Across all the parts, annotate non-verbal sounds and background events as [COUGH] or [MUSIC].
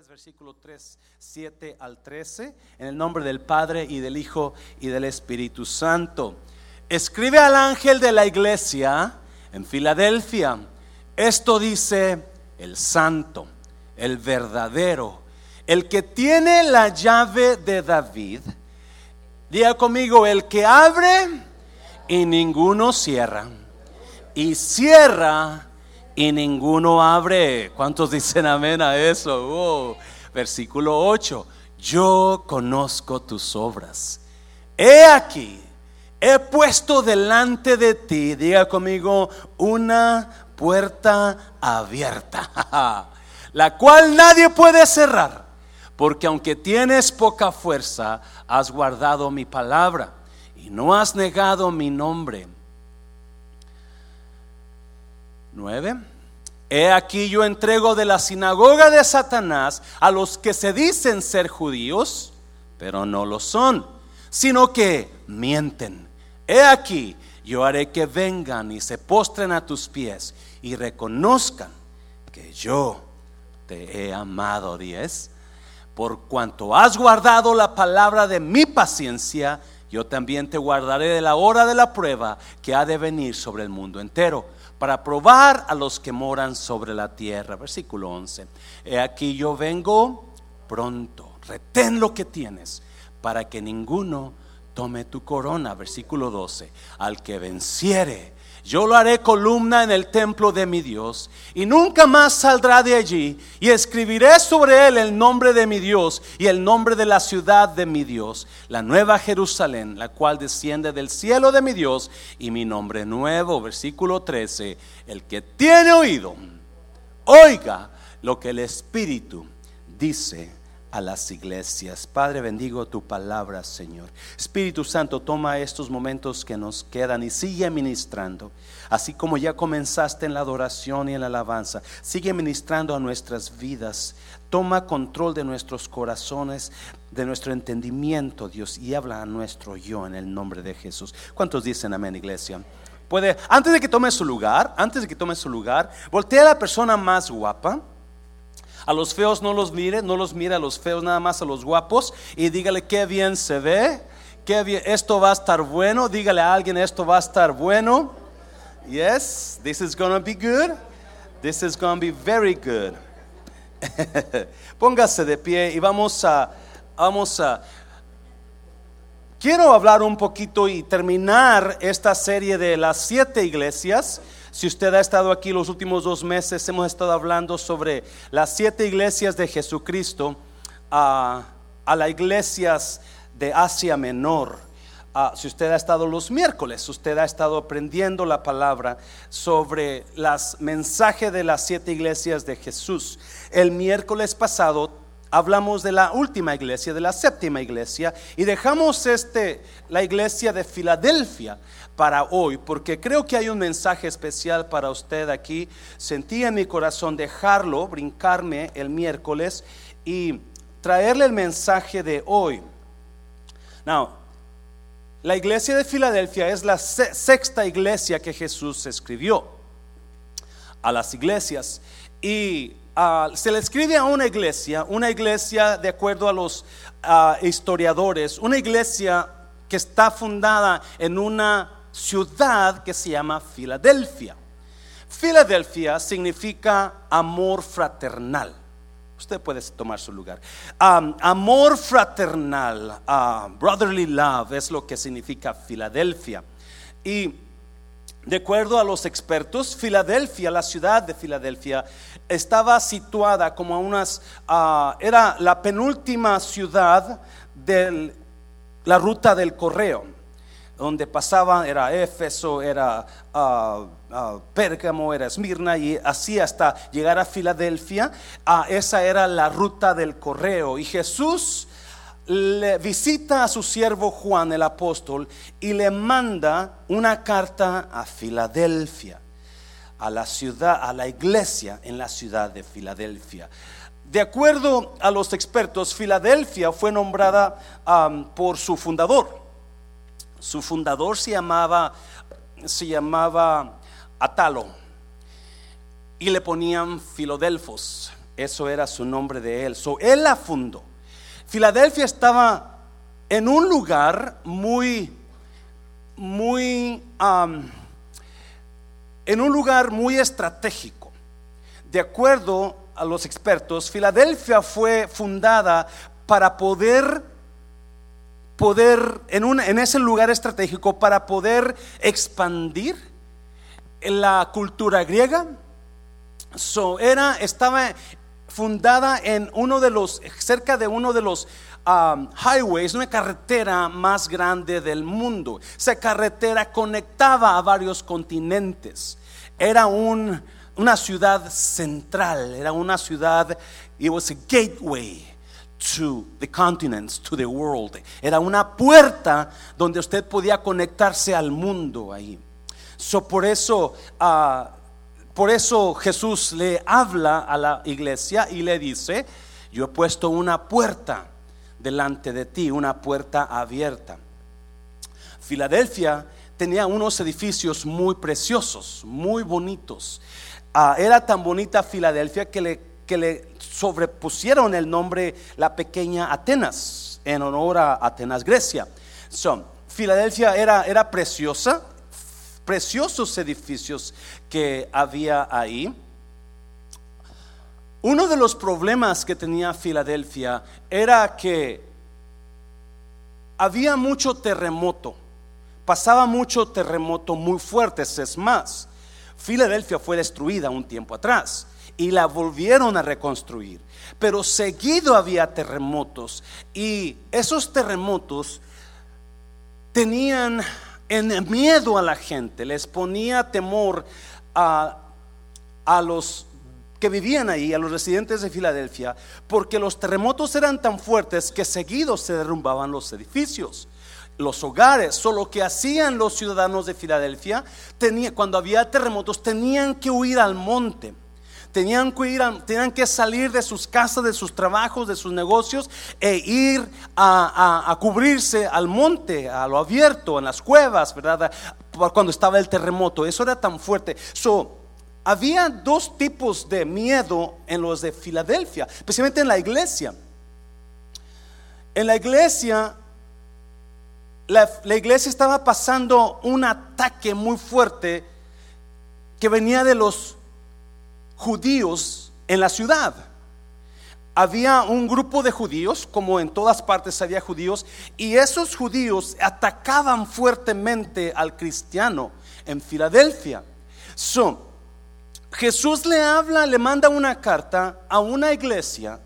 3, versículo 3, 7 al 13, en el nombre del Padre y del Hijo y del Espíritu Santo. Escribe al ángel de la iglesia en Filadelfia. Esto dice el santo, el verdadero, el que tiene la llave de David. Diga conmigo, el que abre y ninguno cierra. Y cierra y ninguno abre. ¿Cuántos dicen amén a eso? Versículo 8. Yo conozco tus obras. He aquí, he puesto delante de ti, diga conmigo, una puerta abierta, [LAUGHS] la cual nadie puede cerrar, porque aunque tienes poca fuerza, has guardado mi palabra y no has negado mi nombre. 9. He aquí yo entrego de la sinagoga de Satanás a los que se dicen ser judíos, pero no lo son, sino que mienten. He aquí yo haré que vengan y se postren a tus pies y reconozcan que yo te he amado, 10. Por cuanto has guardado la palabra de mi paciencia, yo también te guardaré de la hora de la prueba que ha de venir sobre el mundo entero para probar a los que moran sobre la tierra. Versículo 11. He aquí yo vengo pronto. Retén lo que tienes para que ninguno tome tu corona. Versículo 12. Al que venciere yo lo haré columna en el templo de mi Dios y nunca más saldrá de allí. Y escribiré sobre él el nombre de mi Dios y el nombre de la ciudad de mi Dios, la nueva Jerusalén, la cual desciende del cielo de mi Dios y mi nombre nuevo. Versículo 13. El que tiene oído, oiga lo que el Espíritu dice a las iglesias. Padre, bendigo tu palabra, Señor. Espíritu Santo, toma estos momentos que nos quedan y sigue ministrando. Así como ya comenzaste en la adoración y en la alabanza, sigue ministrando a nuestras vidas. Toma control de nuestros corazones, de nuestro entendimiento, Dios, y habla a nuestro yo en el nombre de Jesús. ¿Cuántos dicen amén, iglesia? Puede, antes de que tome su lugar, antes de que tome su lugar, voltea a la persona más guapa a los feos no los mire, no los mire a los feos, nada más a los guapos. Y dígale qué bien se ve, qué bien, esto va a estar bueno. Dígale a alguien, esto va a estar bueno. Yes, this is to be good. This is to be very good. [LAUGHS] Póngase de pie y vamos a, vamos a, quiero hablar un poquito y terminar esta serie de las siete iglesias. Si usted ha estado aquí los últimos dos meses, hemos estado hablando sobre las siete iglesias de Jesucristo a, las iglesias de Asia Menor. si usted ha estado los miércoles, usted ha estado aprendiendo la palabra sobre los mensajes de las siete iglesias de Jesús. El miércoles pasado hablamos de la última iglesia, de la séptima iglesia, y dejamos este, la iglesia de Filadelfia para hoy, porque creo que hay un mensaje especial para usted aquí. Sentí en mi corazón dejarlo, brincarme el miércoles y traerle el mensaje de hoy. Now, la iglesia de Filadelfia es la sexta iglesia que Jesús escribió a las iglesias. Y ah, se le escribe a una iglesia, una iglesia de acuerdo a los ah, historiadores, una iglesia que está fundada en una ciudad que se llama Filadelfia. Filadelfia significa amor fraternal. Usted puede tomar su lugar. amor fraternal, uh, brotherly love, es lo que significa Filadelfia. Y de acuerdo a los expertos, Filadelfia, la ciudad de Filadelfia, estaba situada como a unas, ah, era la penúltima ciudad de la ruta del correo donde pasaban era Éfeso, era uh, Pérgamo, era Esmirna y así hasta llegar a Filadelfia. Esa era la ruta del correo. Y Jesús le visita a su siervo Juan el apóstol y le manda una carta a Filadelfia, a la ciudad, a la iglesia en la ciudad de Filadelfia. De acuerdo a los expertos, Filadelfia fue nombrada por su fundador, su fundador se llamaba, se llamaba Atalo y le ponían Filodelfos. Eso era su nombre de él. So, él la fundó. Filadelfia estaba en un lugar muy, muy, en un lugar muy estratégico. De acuerdo a los expertos, Filadelfia fue fundada para poder poder en, un, en ese lugar estratégico para poder expandir la cultura griega. So, era, estaba fundada en uno de los, cerca de uno de los um, highways, una carretera más grande del mundo. Esa carretera conectaba a varios continentes. Era un, una ciudad central, era una ciudad, it was a gateway to the continents, to the world. Era una puerta donde usted podía conectarse al mundo ahí. So, por eso, ah, por eso Jesús le habla a la iglesia y le dice, yo he puesto una puerta delante de ti, una puerta abierta. Filadelfia tenía unos edificios muy preciosos, muy bonitos. Ah, era tan bonita Filadelfia que le, que le sobrepusieron el nombre la pequeña Atenas en honor a Atenas, Grecia. Filadelfia era, era preciosa, preciosos edificios que había ahí. Uno de los problemas que tenía Filadelfia era que había mucho terremoto, pasaba mucho terremoto muy fuertes, es más, Filadelfia fue destruida un tiempo atrás y la volvieron a reconstruir. Pero seguido había terremotos y esos terremotos tenían en miedo a la gente, les ponía temor a, a los que vivían ahí, a los residentes de Filadelfia, porque los terremotos eran tan fuertes que seguido se derrumbaban los edificios los hogares. Solo que hacían los ciudadanos de Filadelfia, tenía, cuando había terremotos, tenían que huir al monte. Tenían que, tenían que salir de sus casas, de sus trabajos, de sus negocios e ir a, cubrirse al monte, a lo abierto, en las cuevas, ¿verdad? Cuando estaba el terremoto. Eso era tan fuerte. So, había dos tipos de miedo en los de Filadelfia, especialmente en la iglesia. En la iglesia, la, iglesia estaba pasando un ataque muy fuerte que venía de los judíos en la ciudad. Había un grupo de judíos, como en todas partes había judíos, y esos judíos atacaban fuertemente al cristiano en Filadelfia. So, Jesús le habla, le manda una carta a una iglesia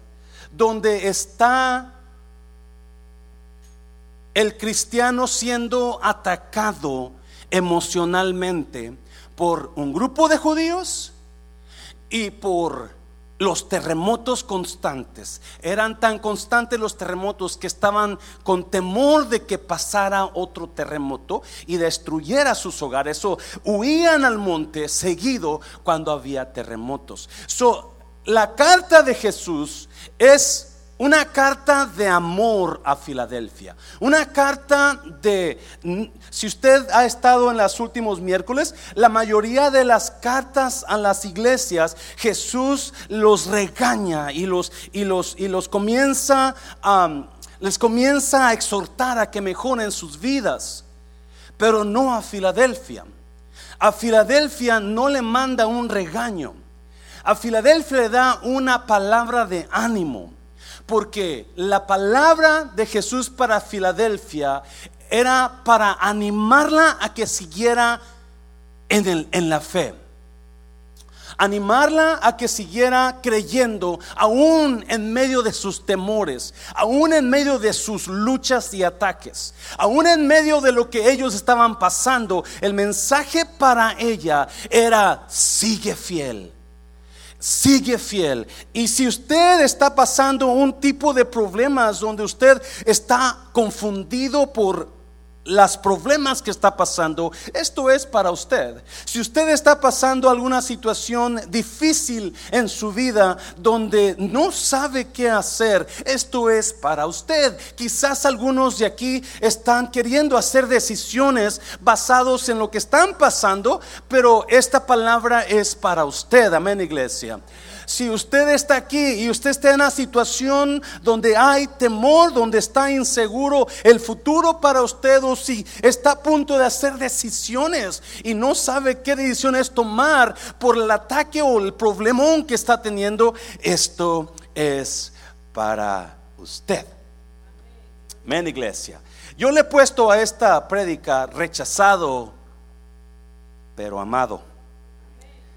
donde está el cristiano siendo atacado emocionalmente por un grupo de judíos y por los terremotos constantes. Eran tan constantes los terremotos que estaban con temor de que pasara otro terremoto y destruyera sus hogares. O huían al monte seguido cuando había terremotos. So, la carta de Jesús es una carta de amor a Filadelfia. Una carta de, si usted ha estado en los últimos miércoles, la mayoría de las cartas a las iglesias, Jesús los regaña y los, y los, y los comienza a, les comienza a exhortar a que mejoren sus vidas. Pero no a Filadelfia. A Filadelfia no le manda un regaño. A Filadelfia le da una palabra de ánimo porque la palabra de Jesús para Filadelfia era para animarla a que siguiera en, en la fe animarla a que siguiera creyendo, aún en medio de sus temores, aún en medio de sus luchas y ataques, aún en medio de lo que ellos estaban pasando. El mensaje para ella era, sigue fiel, sigue fiel. Y si usted está pasando un tipo de problemas donde usted está confundido por los problemas que está pasando, esto es para usted. Si usted está pasando alguna situación difícil en su vida donde no sabe qué hacer, esto es para usted. Quizás algunos de aquí están queriendo hacer decisiones basados en lo que están pasando, pero esta palabra es para usted. Amén, iglesia. Si usted está aquí y usted está en una situación donde hay temor, donde está inseguro el futuro para usted, o si está a punto de hacer decisiones y no sabe qué decisiones tomar por el ataque o el problemón que está teniendo, esto es para usted. Amén, iglesia. Yo le he puesto a esta prédica rechazado, pero amado.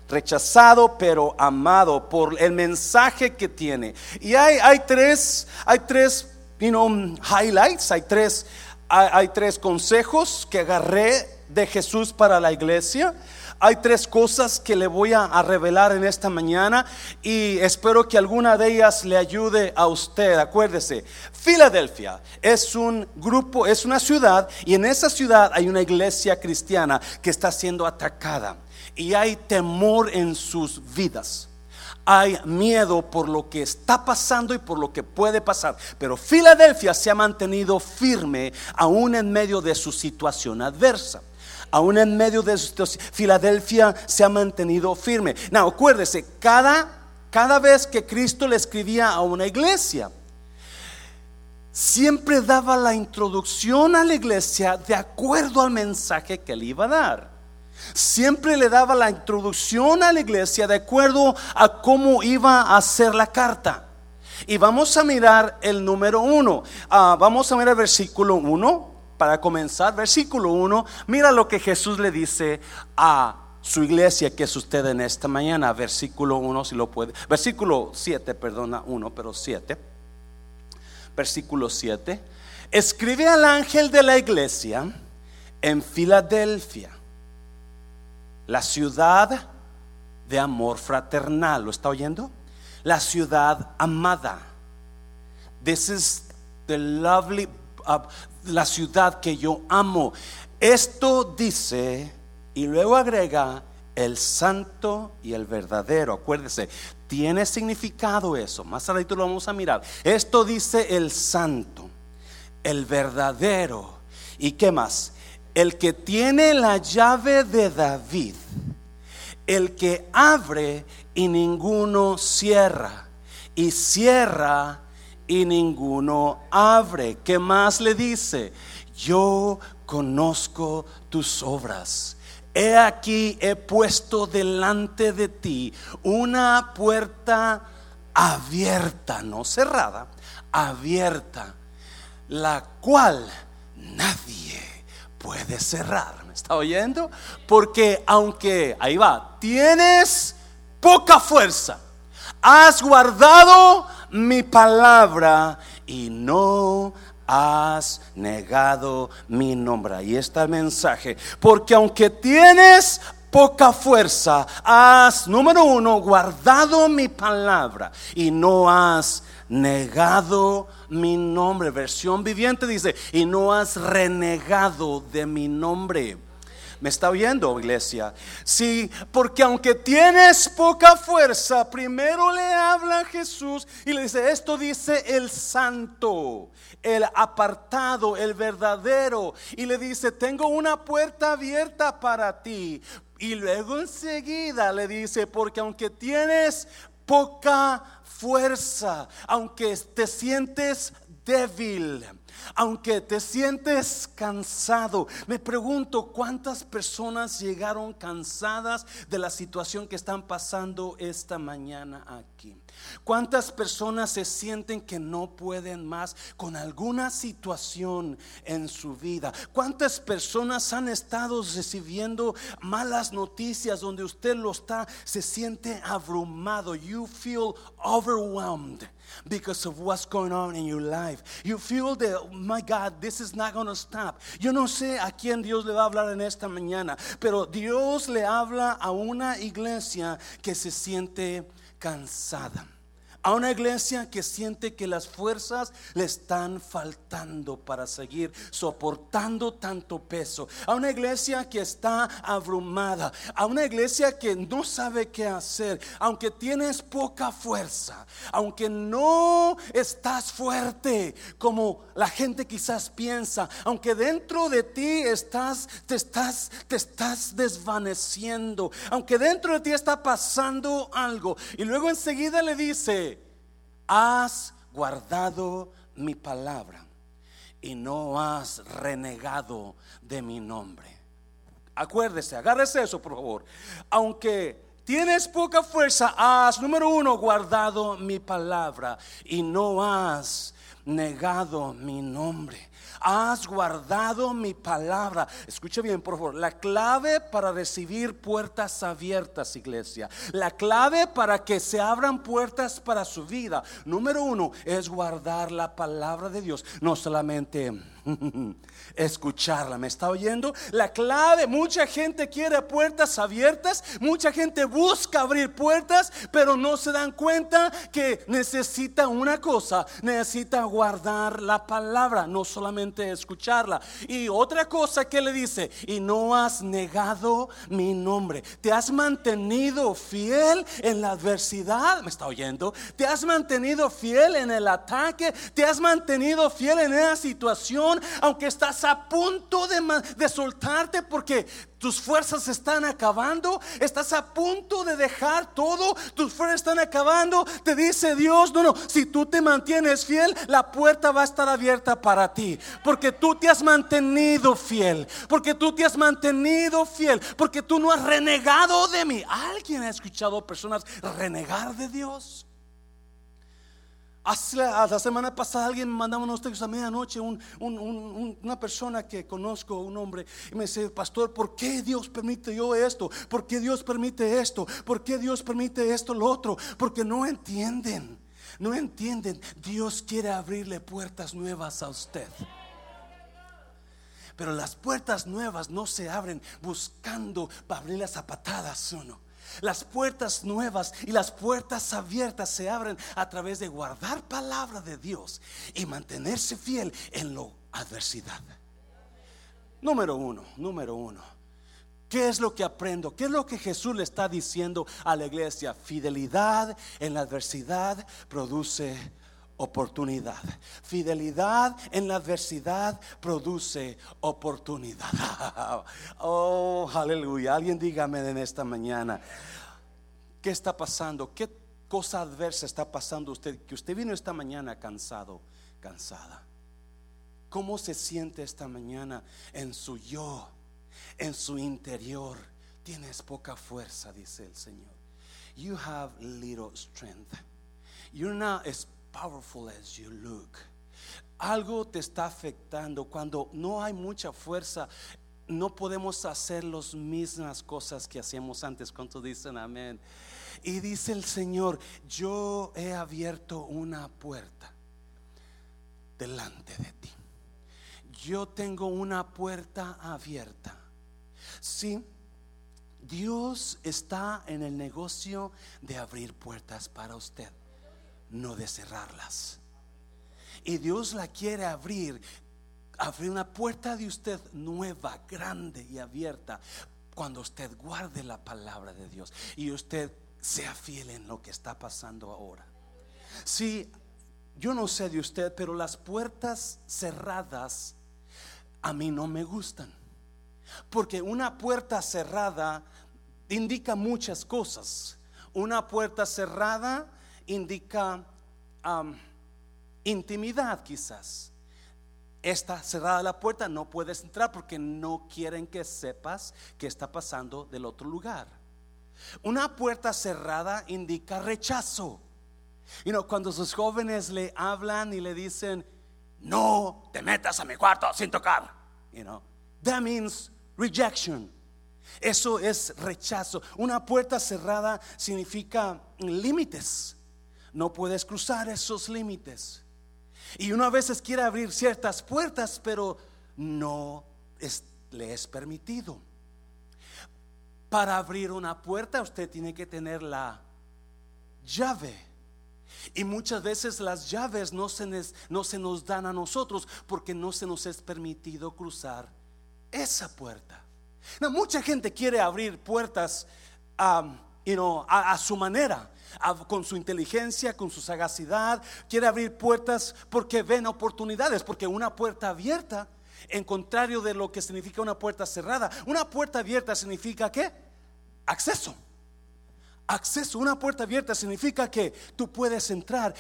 Rechazado, pero amado por el mensaje que tiene. Y hay, hay tres, hay tres, highlights, hay tres, hay tres consejos que agarré de Jesús para la iglesia. Hay tres cosas que le voy a, revelar en esta mañana y espero que alguna de ellas le ayude a usted. Acuérdese, Filadelfia es un grupo, es una ciudad y en esa ciudad hay una iglesia cristiana que está siendo atacada y hay temor en sus vidas hay miedo por lo que está pasando y por lo que puede pasar. Pero Filadelfia se ha mantenido firme aún en medio de su situación adversa aún en medio de estos, Filadelfia se ha mantenido firme. No, acuérdese, cada, cada vez que Cristo le escribía a una iglesia, siempre daba la introducción a la iglesia de acuerdo al mensaje que le iba a dar. Siempre le daba la introducción a la iglesia de acuerdo a cómo iba a hacer la carta. Y vamos a mirar el número uno. Ah, vamos a mirar el versículo uno. Para comenzar, versículo 1, mira lo que Jesús le dice a su iglesia que es usted en esta mañana, versículo 1, si lo puede, versículo 7, perdona, 1, pero 7, versículo 7, escribe al ángel de la iglesia en Filadelfia, la ciudad de amor fraternal, ¿lo está oyendo? La ciudad amada. This is the lovely, uh, la ciudad que yo amo. Esto dice y luego agrega el santo y el verdadero. Acuérdese, tiene significado eso. Más adelante lo vamos a mirar. Esto dice el santo, el verdadero. ¿Y qué más? El que tiene la llave de David, el que abre y ninguno cierra, y cierra y ninguno abre. ¿Qué más le dice? Yo conozco tus obras. He aquí, he puesto delante de ti una puerta abierta, no cerrada, abierta, la cual nadie puede cerrar. ¿Me está oyendo? Porque aunque, ahí va, tienes poca fuerza, has guardado mi palabra y no has negado mi nombre. Ahí está el mensaje. Porque aunque tienes poca fuerza, has, número uno, guardado mi palabra y no has negado mi nombre. Versión viviente dice, y no has renegado de mi nombre. ¿Me está oyendo, iglesia? Sí, porque aunque tienes poca fuerza, primero le habla a Jesús y le dice, esto dice el santo, el apartado, el verdadero. Y le dice, tengo una puerta abierta para ti. Y luego enseguida le dice, porque aunque tienes poca fuerza, aunque te sientes débil, aunque te sientes cansado, me pregunto cuántas personas llegaron cansadas de la situación que están pasando esta mañana aquí. ¿Cuántas personas se sienten que no pueden más con alguna situación en su vida? ¿Cuántas personas han estado recibiendo malas noticias donde usted lo está, se siente abrumado? You feel overwhelmed because of what's going on in your life. You feel that, my God, this is not going to stop. Yo no sé a quién Dios le va a hablar en esta mañana, pero Dios le habla a una iglesia que se siente cansada A una iglesia que siente que las fuerzas le están faltando para seguir soportando tanto peso. A una iglesia que está abrumada. A una iglesia que no sabe qué hacer. Aunque tienes poca fuerza. Aunque no estás fuerte como la gente quizás piensa. Aunque dentro de ti estás, te estás, te estás desvaneciendo. Aunque dentro de ti está pasando algo. Y luego enseguida le dice has guardado mi palabra y no has renegado de mi nombre. Acuérdese, agárrese eso, por favor. Aunque tienes poca fuerza, has, número uno, guardado mi palabra y no has negado mi nombre has guardado mi palabra. Escucha bien, por favor. La clave para recibir puertas abiertas, iglesia. La clave para que se abran puertas para su vida. Número uno es guardar la palabra de Dios. No solamente [LAUGHS] escucharla. ¿Me está oyendo? La clave, mucha gente quiere puertas abiertas, mucha gente busca abrir puertas, pero no se dan cuenta que necesita una cosa, necesita guardar la palabra, no solamente escucharla. Y otra cosa que le dice, y no has negado mi nombre, te has mantenido fiel en la adversidad, ¿me está oyendo? Te has mantenido fiel en el ataque, te has mantenido fiel en esa situación, aunque estás a punto de, de soltarte porque tus fuerzas están acabando, estás a punto de dejar todo, tus fuerzas están acabando, te dice Dios, no, no, si tú te mantienes fiel, la puerta va a estar abierta para ti, porque tú te has mantenido fiel, porque tú te has mantenido fiel, porque tú no has renegado de mí. ¿Alguien ha escuchado personas renegar de Dios? la semana pasada alguien me mandaba unos textos a medianoche, una persona que conozco, un hombre, y me dice, pastor, ¿por qué Dios permite yo esto? ¿Por qué Dios permite esto? ¿Por qué Dios permite esto, lo otro? Porque no entienden, no entienden. Dios quiere abrirle puertas nuevas a usted. Pero las puertas nuevas no se abren buscando para abrirlas a patadas, uno. Las puertas nuevas y las puertas abiertas se abren a través de guardar palabra de Dios y mantenerse fiel en la adversidad. Número uno, número uno. ¿Qué es lo que aprendo? ¿Qué es lo que Jesús le está diciendo a la iglesia? Fidelidad en la adversidad produce oportunidad. Fidelidad en la adversidad produce oportunidad. [LAUGHS] Oh, aleluya. Alguien dígame en esta mañana, ¿qué está pasando? ¿Qué cosa adversa está pasando usted? Que usted vino esta mañana cansado, cansada. ¿Cómo se siente esta mañana en su yo, en su interior? Tienes poca fuerza, dice el Señor. You have little strength. You're not powerful as you look. Algo te está afectando cuando no hay mucha fuerza. No podemos hacer las mismas cosas que hacíamos antes. Cuando dicen amén? Y dice el Señor: Yo he abierto una puerta delante de ti. Yo tengo una puerta abierta. Sí, Dios está en el negocio de abrir puertas para usted no de cerrarlas. Y Dios la quiere abrir, abrir una puerta de usted nueva, grande y abierta, cuando usted guarde la palabra de Dios y usted sea fiel en lo que está pasando ahora. Si yo no sé de usted, pero las puertas cerradas a mí no me gustan. Porque una puerta cerrada indica muchas cosas. Una puerta cerrada indica intimidad quizás. Está cerrada la puerta, no puedes entrar porque no quieren que sepas qué está pasando del otro lugar. Una puerta cerrada indica rechazo. Y no cuando sus jóvenes le hablan y le dicen, no te metas a mi cuarto sin tocar, you know, that means rejection. Eso es rechazo. Una puerta cerrada significa límites no puedes cruzar esos límites. Y uno a veces quiere abrir ciertas puertas, pero no le es permitido. Para abrir una puerta usted tiene que tener la llave. Y muchas veces las llaves no se, nos, dan a nosotros porque no se nos es permitido cruzar esa puerta. Mucha gente quiere abrir puertas um, a, a, su manera, con su inteligencia, con su sagacidad. Quiere abrir puertas porque ven oportunidades, porque una puerta abierta, en contrario de lo que significa una puerta cerrada, una puerta abierta significa ¿qué? Acceso. Acceso, una puerta abierta significa que tú puedes entrar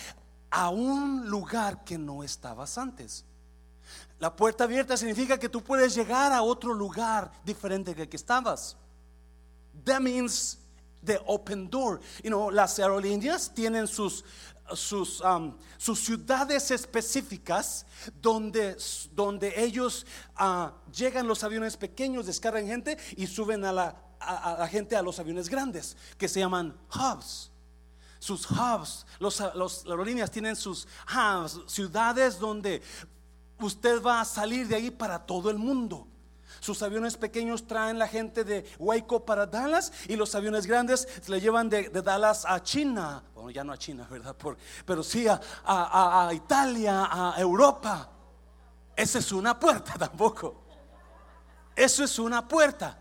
a un lugar que no estabas antes. La puerta abierta significa que tú puedes llegar a otro lugar diferente del que estabas. That means the open door. You know, las aerolíneas tienen sus sus, um, sus ciudades específicas donde, donde ellos uh, llegan los aviones pequeños, descargan gente y suben a la, a, la gente a los aviones grandes que se llaman hubs. Sus hubs, los, los, aerolíneas tienen sus hubs, ciudades donde usted va a salir de ahí para todo el mundo. Sus aviones pequeños traen la gente de Waco para Dallas y los aviones grandes le llevan de, Dallas a China. Bueno, ya no a China, ¿verdad? Pero sí a, Italia, a Europa. Esa es una puerta [LAUGHS] tampoco. Eso es una puerta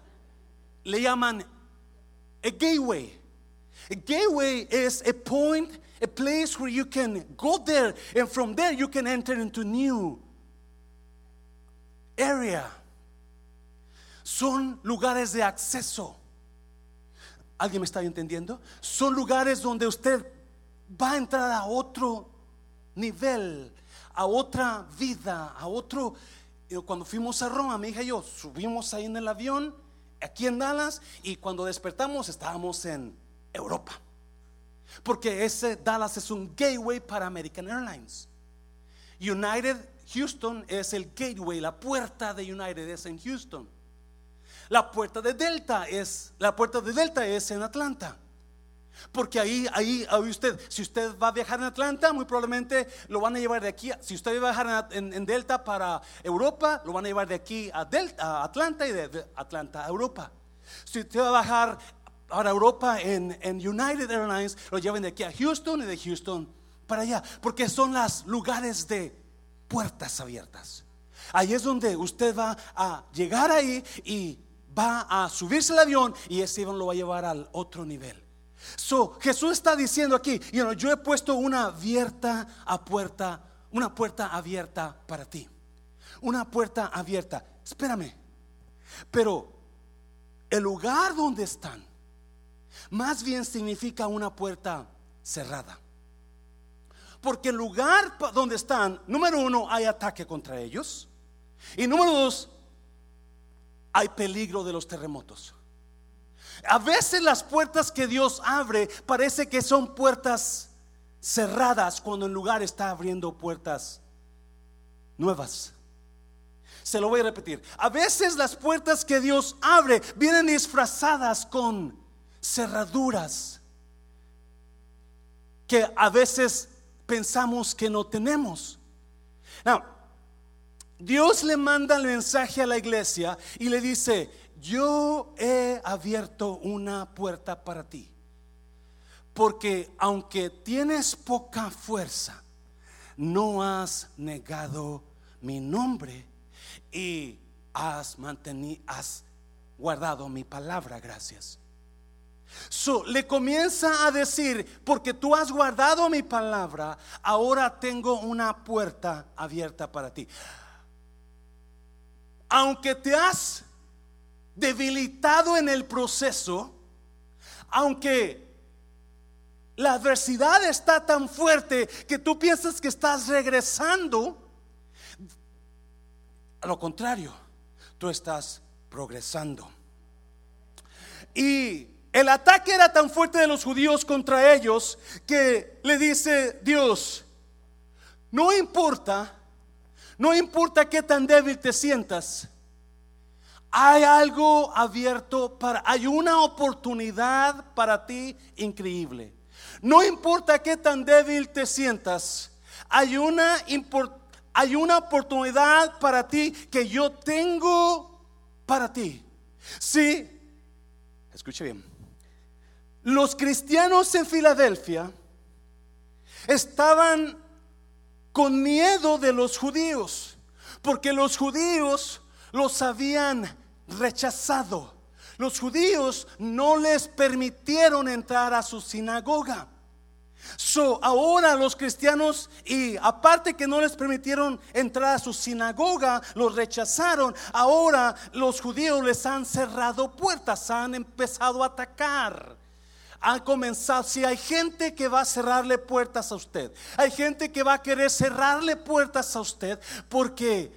le llaman a gateway. A gateway is a point, a place where you can go there, and from there you can enter into new area. Son lugares de acceso. ¿Alguien me está entendiendo? Son lugares donde usted va a entrar a otro nivel, a otra vida, a otro. Cuando fuimos a Roma, mi hija y yo subimos ahí en el avión aquí en Dallas y cuando despertamos estábamos en Europa. Porque ese Dallas es un gateway para American Airlines. United Houston es el gateway, la puerta de United es en Houston. La puerta de Delta es la puerta de Delta es en Atlanta. Porque ahí, ahí, ahí usted, si usted va a viajar en Atlanta, muy probablemente lo van a llevar de aquí. Si usted va a viajar en, Delta para Europa, lo van a llevar de aquí a, Delta, a Atlanta y de, Atlanta a Europa. Si usted va a viajar para Europa en, en United Airlines, lo llevan de aquí a Houston y de Houston para allá. Porque son los lugares de puertas abiertas. Ahí es donde usted va a llegar ahí y va a subirse el avión y ese avión lo va a llevar al otro nivel. So, Jesús está diciendo aquí, yo he puesto una abierta a puerta, una puerta abierta para ti. Una puerta abierta. Espérame. Pero el lugar donde están más bien significa una puerta cerrada. Porque el lugar donde están, número uno, hay ataque contra ellos. Y número dos, hay peligro de los terremotos. A veces las puertas que Dios abre parece que son puertas cerradas cuando en lugar está abriendo puertas nuevas. Se lo voy a repetir. A veces las puertas que Dios abre vienen disfrazadas con cerraduras que a veces pensamos que no tenemos. Dios le manda el mensaje a la iglesia y le dice, yo he abierto una puerta para ti. Porque aunque tienes poca fuerza, no has negado mi nombre y has mantenido, has guardado mi palabra, gracias. So, le comienza a decir, porque tú has guardado mi palabra, ahora tengo una puerta abierta para ti. Aunque te has debilitado en el proceso, aunque la adversidad está tan fuerte que tú piensas que estás regresando, a lo contrario, tú estás progresando. Y el ataque era tan fuerte de los judíos contra ellos que le dice Dios, no importa, no importa qué tan débil te sientas, hay algo abierto para, hay una oportunidad para ti increíble. No importa qué tan débil te sientas, hay una, hay una oportunidad para ti que yo tengo para ti. Sí, escuche bien. Los cristianos en Filadelfia estaban con miedo de los judíos, porque los judíos los habían rechazado. Los judíos no les permitieron entrar a su sinagoga. So, ahora los cristianos, y aparte que no les permitieron entrar a su sinagoga, los rechazaron. Ahora los judíos les han cerrado puertas, han empezado a atacar. Han comenzado, si hay gente que va a cerrarle puertas a usted, hay gente que va a querer cerrarle puertas a usted porque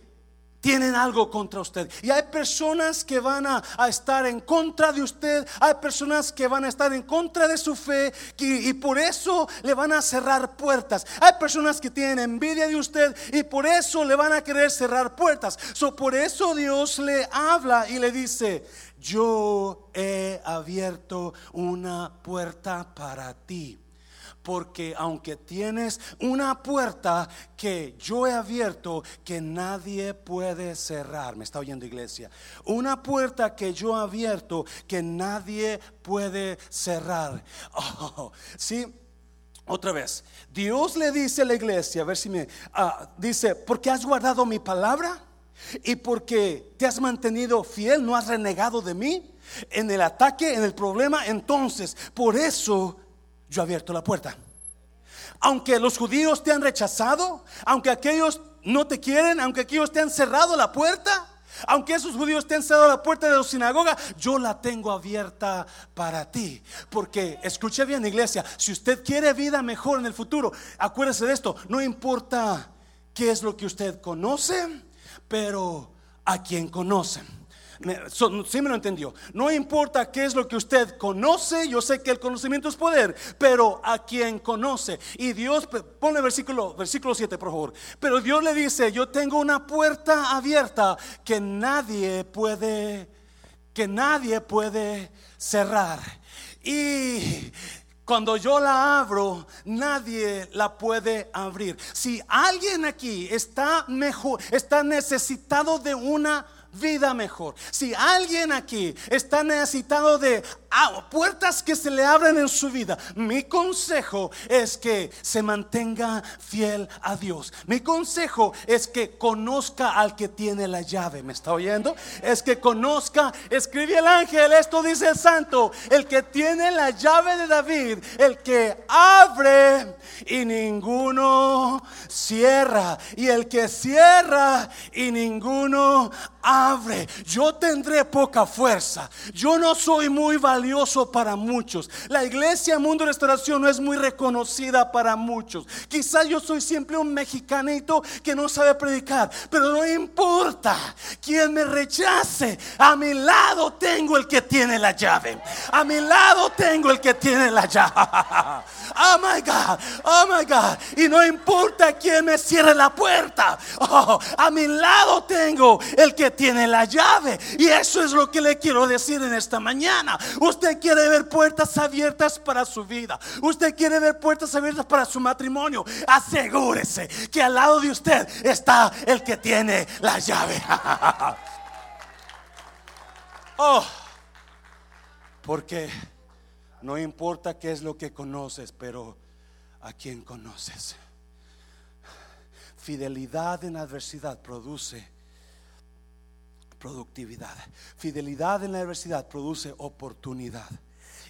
tienen algo contra usted. Y hay personas que van a, estar en contra de usted. Hay personas que van a estar en contra de su fe. Y, por eso le van a cerrar puertas. Hay personas que tienen envidia de usted. Y por eso le van a querer cerrar puertas. So, por eso Dios le habla y le dice, yo he abierto una puerta para ti porque aunque tienes una puerta que yo he abierto, que nadie puede cerrar, me está oyendo iglesia, una puerta que yo he abierto, que nadie puede cerrar. [LAUGHS] Oh, sí. Otra vez, Dios le dice a la iglesia, a ver si me ah, dice, porque has guardado mi palabra y porque te has mantenido fiel, no has renegado de mí en el ataque, en el problema, entonces por eso yo he abierto la puerta. Aunque los judíos te han rechazado, aunque aquellos no te quieren, aunque aquellos te han cerrado la puerta, aunque esos judíos te han cerrado la puerta de la sinagoga, yo la tengo abierta para ti. Porque, escuche bien iglesia, si usted quiere vida mejor en el futuro, acuérdese de esto, no importa qué es lo que usted conoce, pero a quien conoce sí me lo entendió. No importa qué es lo que usted conoce, yo sé que el conocimiento es poder, pero a quien conoce. Y Dios, pone versículo, versículo 7, por favor. Pero Dios le dice, yo tengo una puerta abierta que nadie puede, que nadie puede cerrar. Y cuando yo la abro, nadie la puede abrir. Si alguien aquí está mejor, está necesitado de una vida mejor. Si alguien aquí está necesitado de ah, puertas que se le abren en su vida, mi consejo es que se mantenga fiel a Dios. Mi consejo es que conozca al que tiene la llave. ¿Me está oyendo? Es que conozca, escribe el ángel, esto dice el santo, el que tiene la llave de David, el que abre y ninguno cierra, y el que cierra y ninguno abre. Yo tendré poca fuerza. Yo no soy muy valioso para muchos. La iglesia Mundo Restauración no es muy reconocida para muchos. Quizás yo soy siempre un mexicanito que no sabe predicar, pero no importa quien me rechace. A mi lado tengo el que tiene la llave. A mi lado tengo el que tiene la llave. [LAUGHS] Oh my God, oh my God. Y no importa quién me cierre la puerta. [LAUGHS] Oh, a mi lado tengo el que tiene la llave. Y eso es lo que le quiero decir en esta mañana. Usted quiere ver puertas abiertas para su vida. Usted quiere ver puertas abiertas para su matrimonio. Asegúrese que al lado de usted está el que tiene la llave. [LAUGHS] oh, porque no importa qué es lo que conoces, pero a quién conoces. Fidelidad en adversidad produce productividad. Fidelidad en la adversidad produce oportunidad.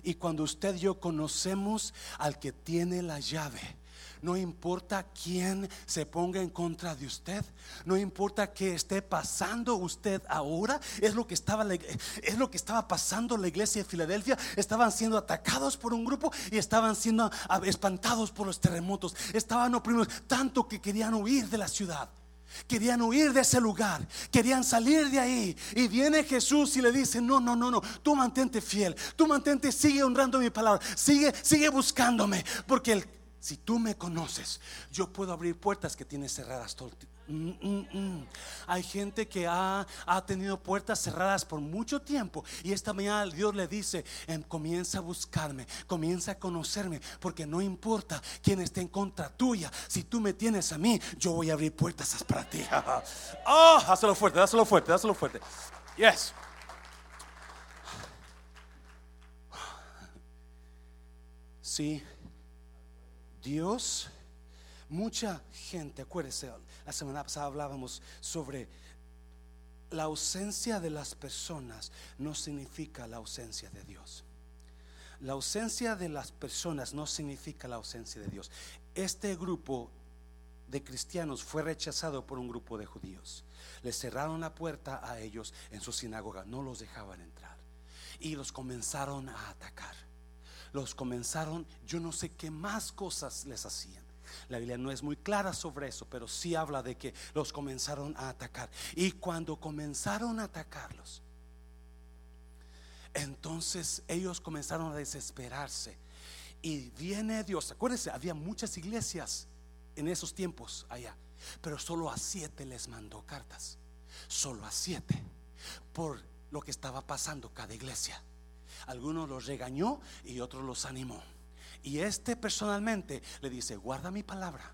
Y cuando usted y yo conocemos al que tiene la llave, no importa quién se ponga en contra de usted. No importa qué esté pasando usted ahora. Es lo que estaba, es lo que estaba pasando la iglesia de Filadelfia. Estaban siendo atacados por un grupo y estaban siendo espantados por los terremotos. Estaban oprimidos tanto que querían huir de la ciudad. Querían huir de ese lugar, querían salir de ahí. Y viene Jesús y le dice, no, no, no, no, tú mantente fiel, tú mantente, sigue honrando mi palabra, sigue, sigue buscándome, porque si tú me conoces, yo puedo abrir puertas que tienes cerradas todo mm, mm, mm. Hay gente que ha, tenido puertas cerradas por mucho tiempo y esta mañana Dios le dice, em, comienza a buscarme, comienza a conocerme, porque no importa quién esté en contra tuya, si tú me tienes a mí, yo voy a abrir puertas para ti. [LAUGHS] oh, hazlo fuerte, hazlo fuerte, hazlo fuerte. Yes. Sí. Dios Mucha gente, acuérdese, la semana pasada hablábamos sobre la ausencia de las personas no significa la ausencia de Dios. La ausencia de las personas no significa la ausencia de Dios. Este grupo de cristianos fue rechazado por un grupo de judíos. Le cerraron la puerta a ellos en su sinagoga, no los dejaban entrar. Y los comenzaron a atacar. Los comenzaron, yo no sé qué más cosas les hacían. La Biblia no es muy clara sobre eso, pero sí habla de que los comenzaron a atacar. Y cuando comenzaron a atacarlos, entonces ellos comenzaron a desesperarse. Y viene Dios. Acuérdense, había muchas iglesias en esos tiempos allá, pero solo a siete les mandó cartas. Solo a siete. Por lo que estaba pasando cada iglesia. Algunos los regañó y otros los animó. Y este personalmente le dice, guarda mi palabra,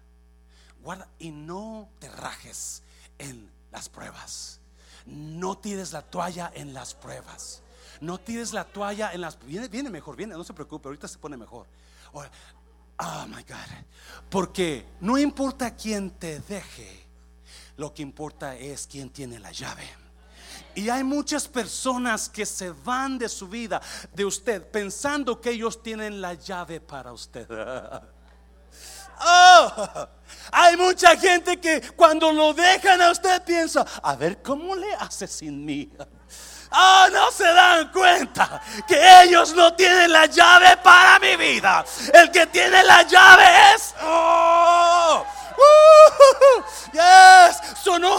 guarda y no te rajes en las pruebas. No tires la toalla en las pruebas. No tires la toalla en las... Viene, viene mejor, viene, no se preocupe, ahorita se pone mejor. oh my God. Porque no importa quién te deje, lo que importa es quién tiene la llave. Y hay muchas personas que se van de su vida, de usted, pensando que ellos tienen la llave para usted. [LAUGHS] Oh, hay mucha gente que cuando lo dejan a usted piensa, a ver cómo le hace sin mí. [LAUGHS] Oh, no se dan cuenta que ellos no tienen la llave para mi vida. El que tiene la llave es. Oh, uh, [LAUGHS] yes, sonó.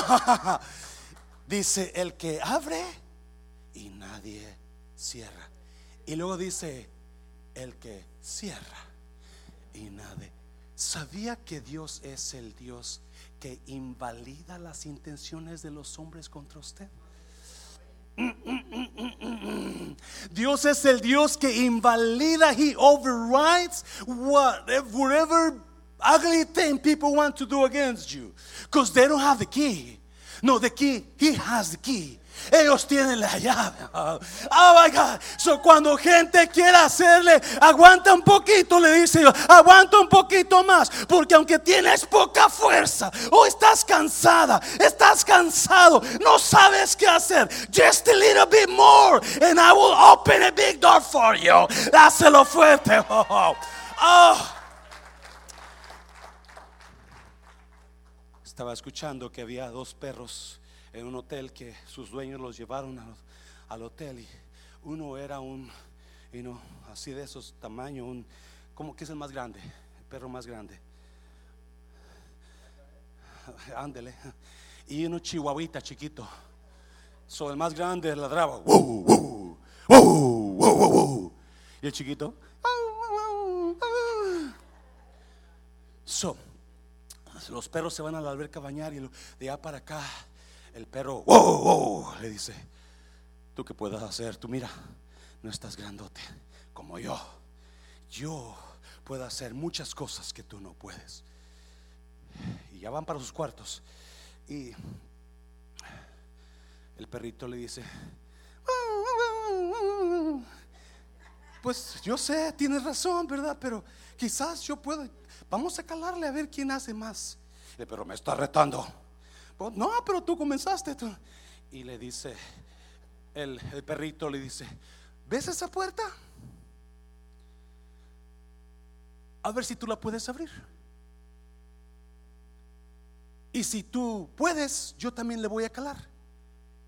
Dice el que abre y nadie cierra. Y luego dice el que cierra y nadie. ¿Sabía que Dios es el Dios que invalida las intenciones de los hombres contra usted? Dios es el Dios que invalida, He overrides whatever ugly thing people want to do against you because they don't have the key. No, the key, he has the key. Ellos tienen la llave. Oh my God. So cuando gente quiere hacerle, aguanta un poquito, le dice yo, aguanta un poquito más. Porque aunque tienes poca fuerza, o estás cansada, estás cansado, no sabes qué hacer. Just a little bit more, and I will open a big door for you. Dáselo fuerte. [LAUGHS] oh. oh. Estaba escuchando que había dos perros en un hotel que sus dueños los llevaron al, hotel y uno era un, y no, así de esos tamaños, un, ¿cómo que es el más grande? El perro más grande. Ándele. Y uno chihuahuita chiquito. So el más grande ladraba. y el chiquito. So, los perros se van a la alberca a bañar y de allá para acá el perro le dice, ¿tú qué puedes hacer? Tú mira, no estás grandote como yo. Yo puedo hacer muchas cosas que tú no puedes. Y ya van para sus cuartos. Y el perrito le dice, pues yo sé, tienes razón, ¿verdad? Pero quizás yo puedo Vamos a calarle a ver quién hace más. Pero me está retando. Pues, no, pero tú comenzaste. Y le dice, el, el perrito le dice, ¿ves esa puerta? A ver si tú la puedes abrir. Y si tú puedes, yo también le voy a calar.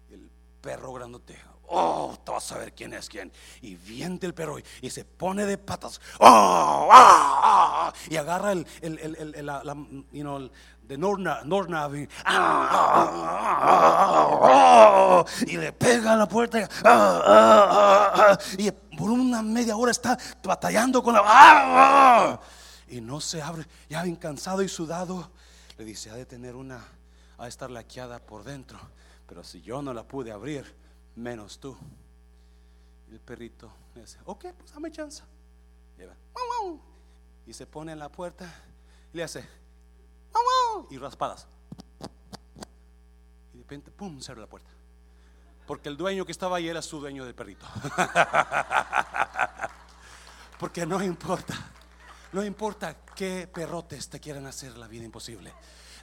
El perro grandote Oh, te vas a ver quién es quién. Y viene el perro y, se pone de patas. Oh, ah, ah, y agarra el, el, el, el la, you know, de Norna, Norna y le pega a la puerta y por una media hora está batallando con la y no se abre ya bien cansado y sudado. Le dice ha de tener una ha de estar laqueada por dentro pero si yo no la pude abrir menos tú. El perrito le dice, ok, pues dame chance. Y, se pone en la puerta le hace, y raspadas. Y de repente, pum, se abre la puerta. Porque el dueño que estaba ahí era su dueño del perrito. [LAUGHS] Porque no importa. No importa qué perrotes te quieran hacer la vida imposible.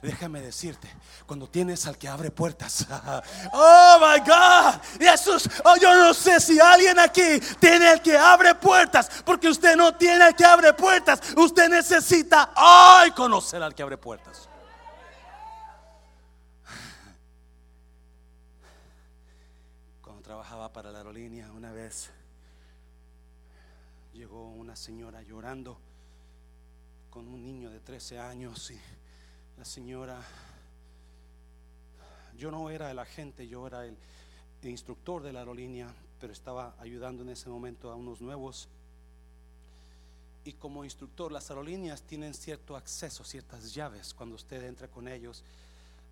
Déjame decirte, cuando tienes al que abre puertas, [LAUGHS] oh my God, Jesús, oh, yo no sé si alguien aquí tiene el que abre puertas, porque usted no tiene el que abre puertas, usted necesita hoy conocer al que abre puertas. [SIGHS] Cuando trabajaba para la aerolínea, una vez llegó una señora llorando con un niño de 13 años y la señora, yo no era el agente, yo era el, instructor de la aerolínea, pero estaba ayudando en ese momento a unos nuevos. Y como instructor, las aerolíneas tienen cierto acceso, ciertas llaves. Cuando usted entra con ellos,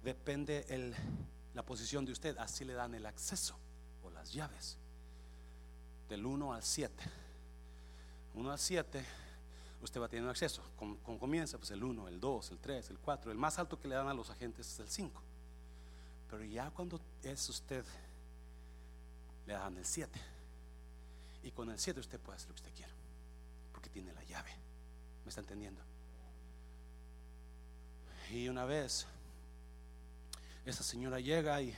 depende la posición de usted, así le dan el acceso o las llaves. Del 1 al 7. 1 al 7 usted va teniendo acceso. Comienza, pues el 1, el 2, el 3, el 4. El más alto que le dan a los agentes es el 5. Pero ya cuando es usted, le dan el 7. Y con el 7 usted puede hacer lo que usted quiera. Porque tiene la llave. ¿Me está entendiendo? Y una vez, esa señora llega y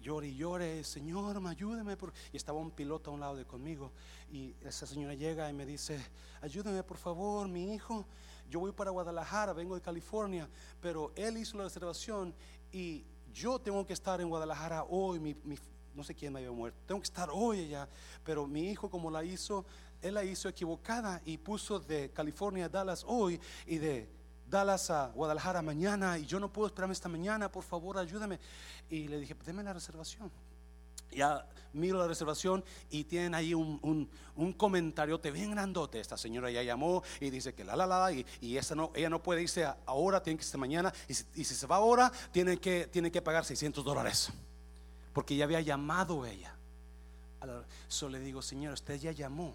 llore y llore, Señor, ayúdeme. Y estaba un piloto a un lado de conmigo. Y esa señora llega y me dice, ayúdeme por favor, mi hijo. Yo voy para Guadalajara, vengo de California, pero él hizo la reservación y yo tengo que estar en Guadalajara hoy. Mi, no sé quién me había muerto. Tengo que estar hoy allá. Pero mi hijo, como la hizo, él la hizo equivocada y puso de California a Dallas hoy y de Dallas a Guadalajara mañana y yo no puedo esperarme esta mañana, por favor ayúdame. Y le dije, deme la reservación. Ya miro la reservación y tienen ahí un, un, un bien grandote. Esta señora ya llamó y dice que la la la y, y esa no, ella no puede irse ahora, tiene que irse mañana. Y si, se va ahora, tiene que, tiene que pagar 600 dólares. Porque ya había llamado ella. Solo le digo, señora, usted ya llamó.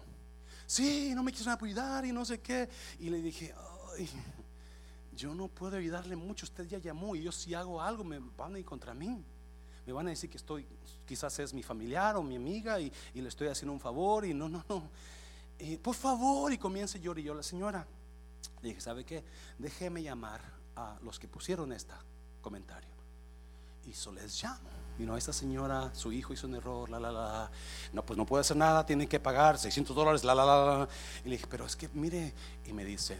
Sí, no me quiso apoyar y no sé qué. Y le dije, ay yo no puedo ayudarle mucho, usted ya llamó y yo si hago algo me van a ir contra mí. Me van a decir que estoy, quizás es mi familiar o mi amiga y, le estoy haciendo un favor y no, no, no. por favor, y comienza llorar y yo, la señora, dije, ¿sabe qué? Déjeme llamar a los que pusieron este comentario. Y eso les llamo. Y no, esta señora, su hijo hizo un error, la, la, la. No, pues no puede hacer nada, tiene que pagar 600 dólares, la, la, la, la. Y le dije, pero es que mire, y me dice,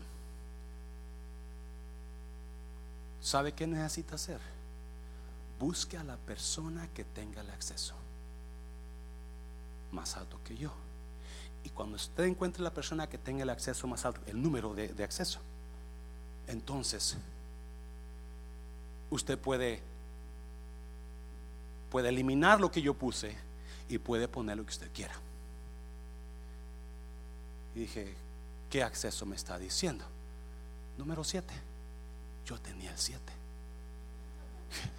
¿Sabe qué necesita hacer? Busque a la persona que tenga el acceso más alto que yo. Y cuando usted encuentre la persona que tenga el acceso más alto, el número de, acceso, entonces usted puede, puede eliminar lo que yo puse y puede poner lo que usted quiera. Y dije, ¿qué acceso me está diciendo? Número 7. Yo tenía el 7.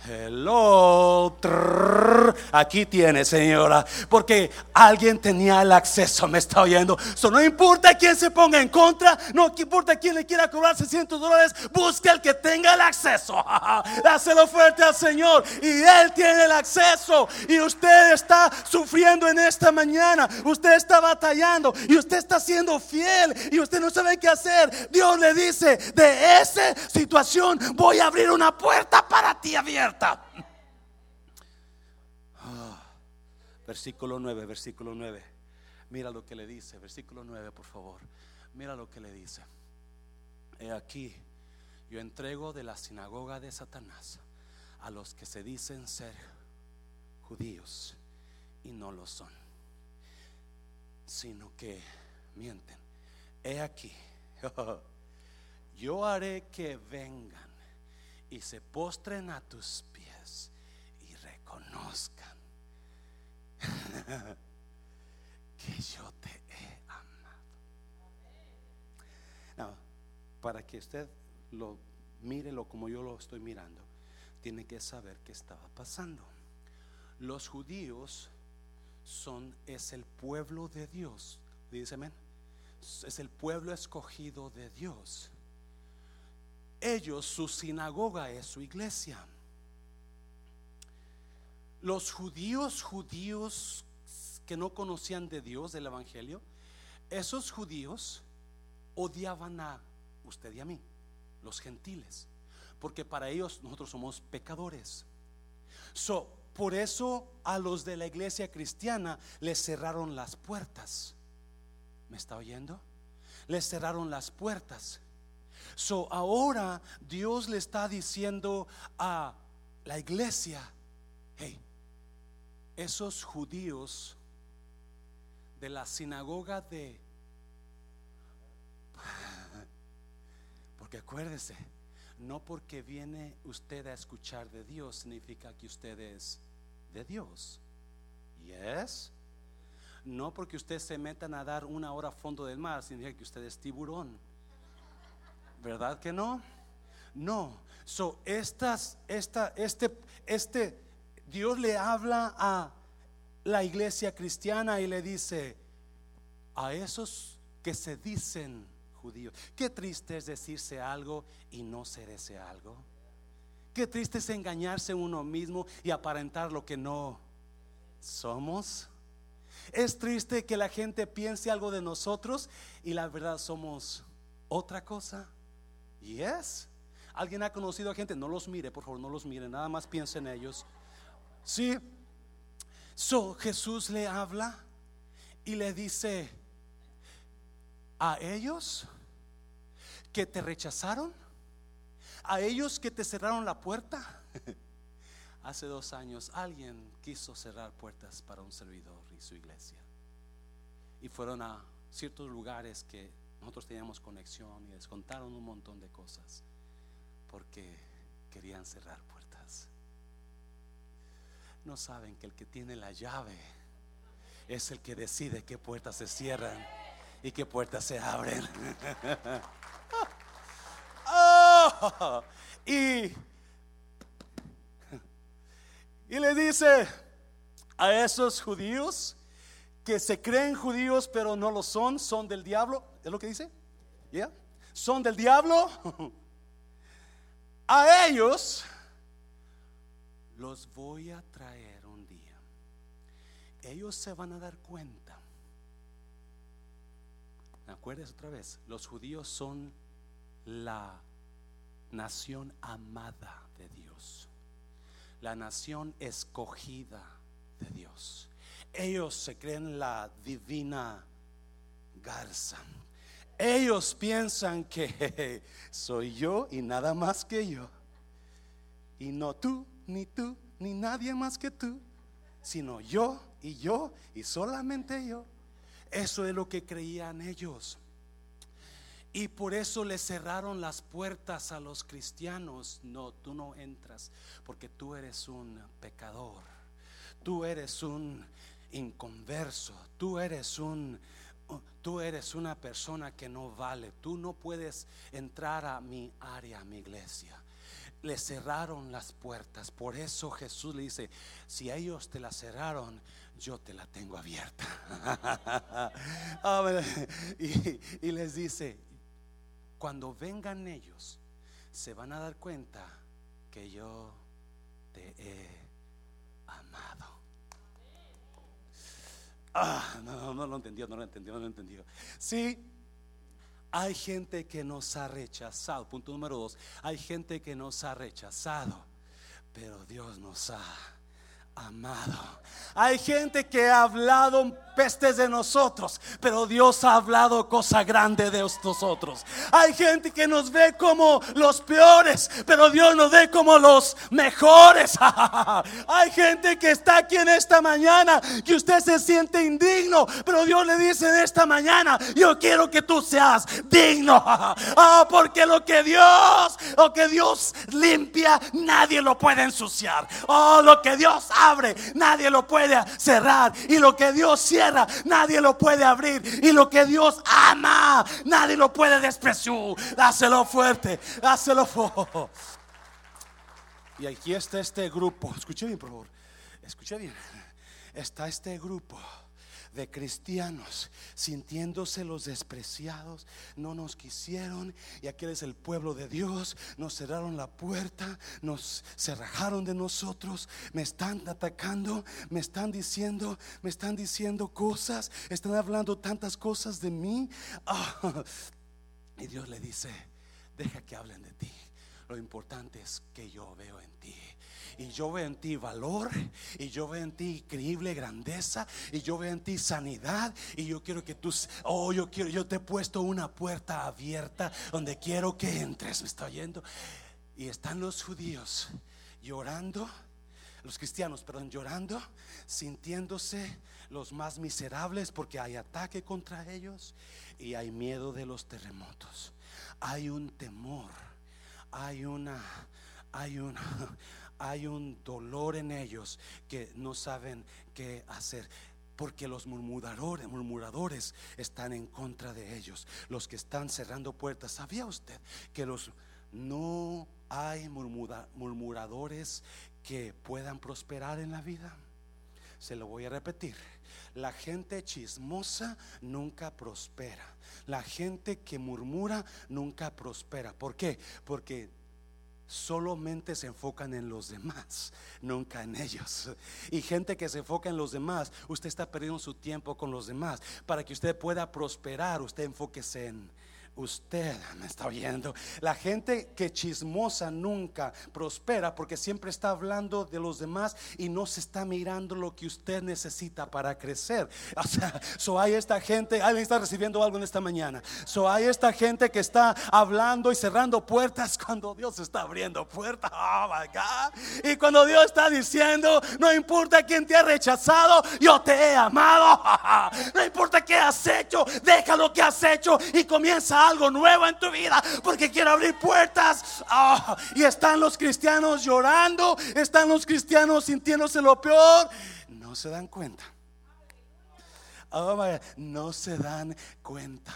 Hello, aquí tiene, señora, porque alguien tenía el acceso, me está oyendo. So, no importa quién se ponga en contra, no importa quién le quiera cobrar 600 dólares, busque al que tenga el acceso. [LAUGHS] Dáselo fuerte al Señor y Él tiene el acceso. Y usted está sufriendo en esta mañana, usted está batallando y usted está siendo fiel y usted no sabe qué hacer. Dios le dice: De esa situación voy a abrir una puerta para ti abierta. Ah, versículo 9, versículo 9. Mira lo que le dice, versículo 9, por favor. Mira lo que le dice. He aquí, yo entrego de la sinagoga de Satanás a los que se dicen ser judíos y no lo son, sino que mienten. He aquí, [LAUGHS] yo haré que vengan y se postren a tus pies y reconozcan [LAUGHS] que yo te he amado. para que usted lo mire lo como yo lo estoy mirando, tiene que saber qué estaba pasando. Los judíos son es el pueblo de Dios. Dice amén. Es el pueblo escogido de Dios ellos, su sinagoga es su iglesia. Los judíos, judíos que no conocían de Dios, del Evangelio, esos judíos odiaban a usted y a mí, los gentiles, porque para ellos nosotros somos pecadores. So, por eso a los de la iglesia cristiana les cerraron las puertas. ¿Me está oyendo? Les cerraron las puertas. So ahora Dios le está diciendo a la iglesia, hey, esos judíos de la sinagoga de... Porque acuérdese, no porque viene usted a escuchar de Dios significa que usted es de Dios. Yes. No porque usted se meta a nadar una hora a fondo del mar significa que usted es tiburón. ¿Verdad que no? No. So, estas, esta, este, este, Dios le habla a la iglesia cristiana y le dice a esos que se dicen judíos, qué triste es decirse algo y no ser ese algo. Qué triste es engañarse uno mismo y aparentar lo que no somos. Es triste que la gente piense algo de nosotros y la verdad somos otra cosa. Yes. ¿Alguien ha conocido a gente? No los mire, por favor, no los mire, nada más piense en ellos. Sí. So Jesús le habla y le dice a ellos que te rechazaron, a ellos que te cerraron la puerta. [LAUGHS] Hace dos años alguien quiso cerrar puertas para un servidor y su iglesia. Y fueron a ciertos lugares que nosotros teníamos conexión y les contaron un montón de cosas porque querían cerrar puertas. No saben que el que tiene la llave es el que decide qué puertas se cierran y qué puertas se abren. [LAUGHS] Oh, y, y le dice a esos judíos que se creen judíos pero no lo son, son del diablo. ¿Es lo que dice? ¿Ya? Son del diablo. [LAUGHS] A ellos los voy a traer un día. Ellos se van a dar cuenta. ¿Me acuerdas otra vez? Los judíos son la nación amada de Dios. La nación escogida de Dios. Ellos se creen la divina garza. Ellos piensan que [LAUGHS] soy yo y nada más que yo. Y no tú, ni tú, ni nadie más que tú, sino yo y yo y solamente yo. Eso es lo que creían ellos. Y por eso le cerraron las puertas a los cristianos. No, tú no entras porque tú eres un pecador. Tú eres un inconverso. Tú eres un tú eres una persona que no vale. Tú no puedes entrar a mi área, a mi iglesia. Le cerraron las puertas. Por eso Jesús le dice, si ellos te la cerraron, yo te la tengo abierta. [LAUGHS] y, y les dice, cuando vengan ellos, se van a dar cuenta que yo te he amado. Ah, no, no lo entendió, no lo entendió, no lo entendió. Sí, hay gente que nos ha rechazado. Punto número dos, hay gente que nos ha rechazado, pero Dios nos ha amado. Hay gente que ha hablado pestes de nosotros, pero Dios ha hablado cosa grande de nosotros. Hay gente que nos ve como los peores, pero Dios nos ve como los mejores. [LAUGHS] Hay gente que está aquí en esta mañana que usted se siente indigno, pero Dios le dice en esta mañana, yo quiero que tú seas digno. [LAUGHS] Ah, porque lo que Dios, lo que Dios limpia, nadie lo puede ensuciar. Oh, lo que Dios abre, nadie lo puede cerrar. Y lo que Dios cierra, nadie lo puede abrir. Y lo que Dios ama, nadie lo puede despreciar. Dáselo fuerte, dáselo fuerte. Y aquí está este grupo. Escuche bien, por favor. Escuche bien. Está este grupo de cristianos sintiéndose los despreciados, no nos quisieron y aquel es el pueblo de Dios, nos cerraron la puerta, nos cerrajaron de nosotros, me están atacando, me están diciendo, me están diciendo cosas, están hablando tantas cosas de mí. Ah, Y Dios le dice, deja que hablen de ti. Lo importante es que yo veo en ti. Y yo veo en ti valor. Y yo veo en ti increíble grandeza. Y yo veo en ti sanidad. Y yo quiero que tú, oh, yo quiero, yo te he puesto una puerta abierta donde quiero que entres. Me está oyendo. Y están los judíos llorando los cristianos, perdón, llorando, sintiéndose los más miserables porque hay ataque contra ellos y hay miedo de los terremotos. Hay un temor, hay una hay un hay un dolor en ellos que no saben qué hacer porque los murmuradores, murmuradores están en contra de ellos, los que están cerrando puertas. ¿Sabía usted que los no hay murmuradores que puedan prosperar en la vida. Se lo voy a repetir. La gente chismosa nunca prospera. La gente que murmura nunca prospera. ¿Por qué? Porque solamente se enfocan en los demás, nunca en ellos. Y gente que se enfoca en los demás, usted está perdiendo su tiempo con los demás. Para que usted pueda prosperar, usted enfóquese en Usted me está oyendo. La gente que chismosa nunca prospera porque siempre está hablando de los demás y no se está mirando lo que usted necesita para crecer. O sea, so hay esta gente, alguien está recibiendo algo en esta mañana. So hay esta gente que está hablando y cerrando puertas [LAUGHS] cuando Dios está abriendo puertas. Oh my God. Y cuando Dios está diciendo, no importa quién te ha rechazado, yo te he amado. [LAUGHS] No importa qué has hecho, deja lo que has hecho y comienza algo nuevo en tu vida porque quiero abrir puertas. Ah, y están los cristianos llorando, están los cristianos sintiéndose lo peor. No se dan cuenta. Oh, no se dan cuenta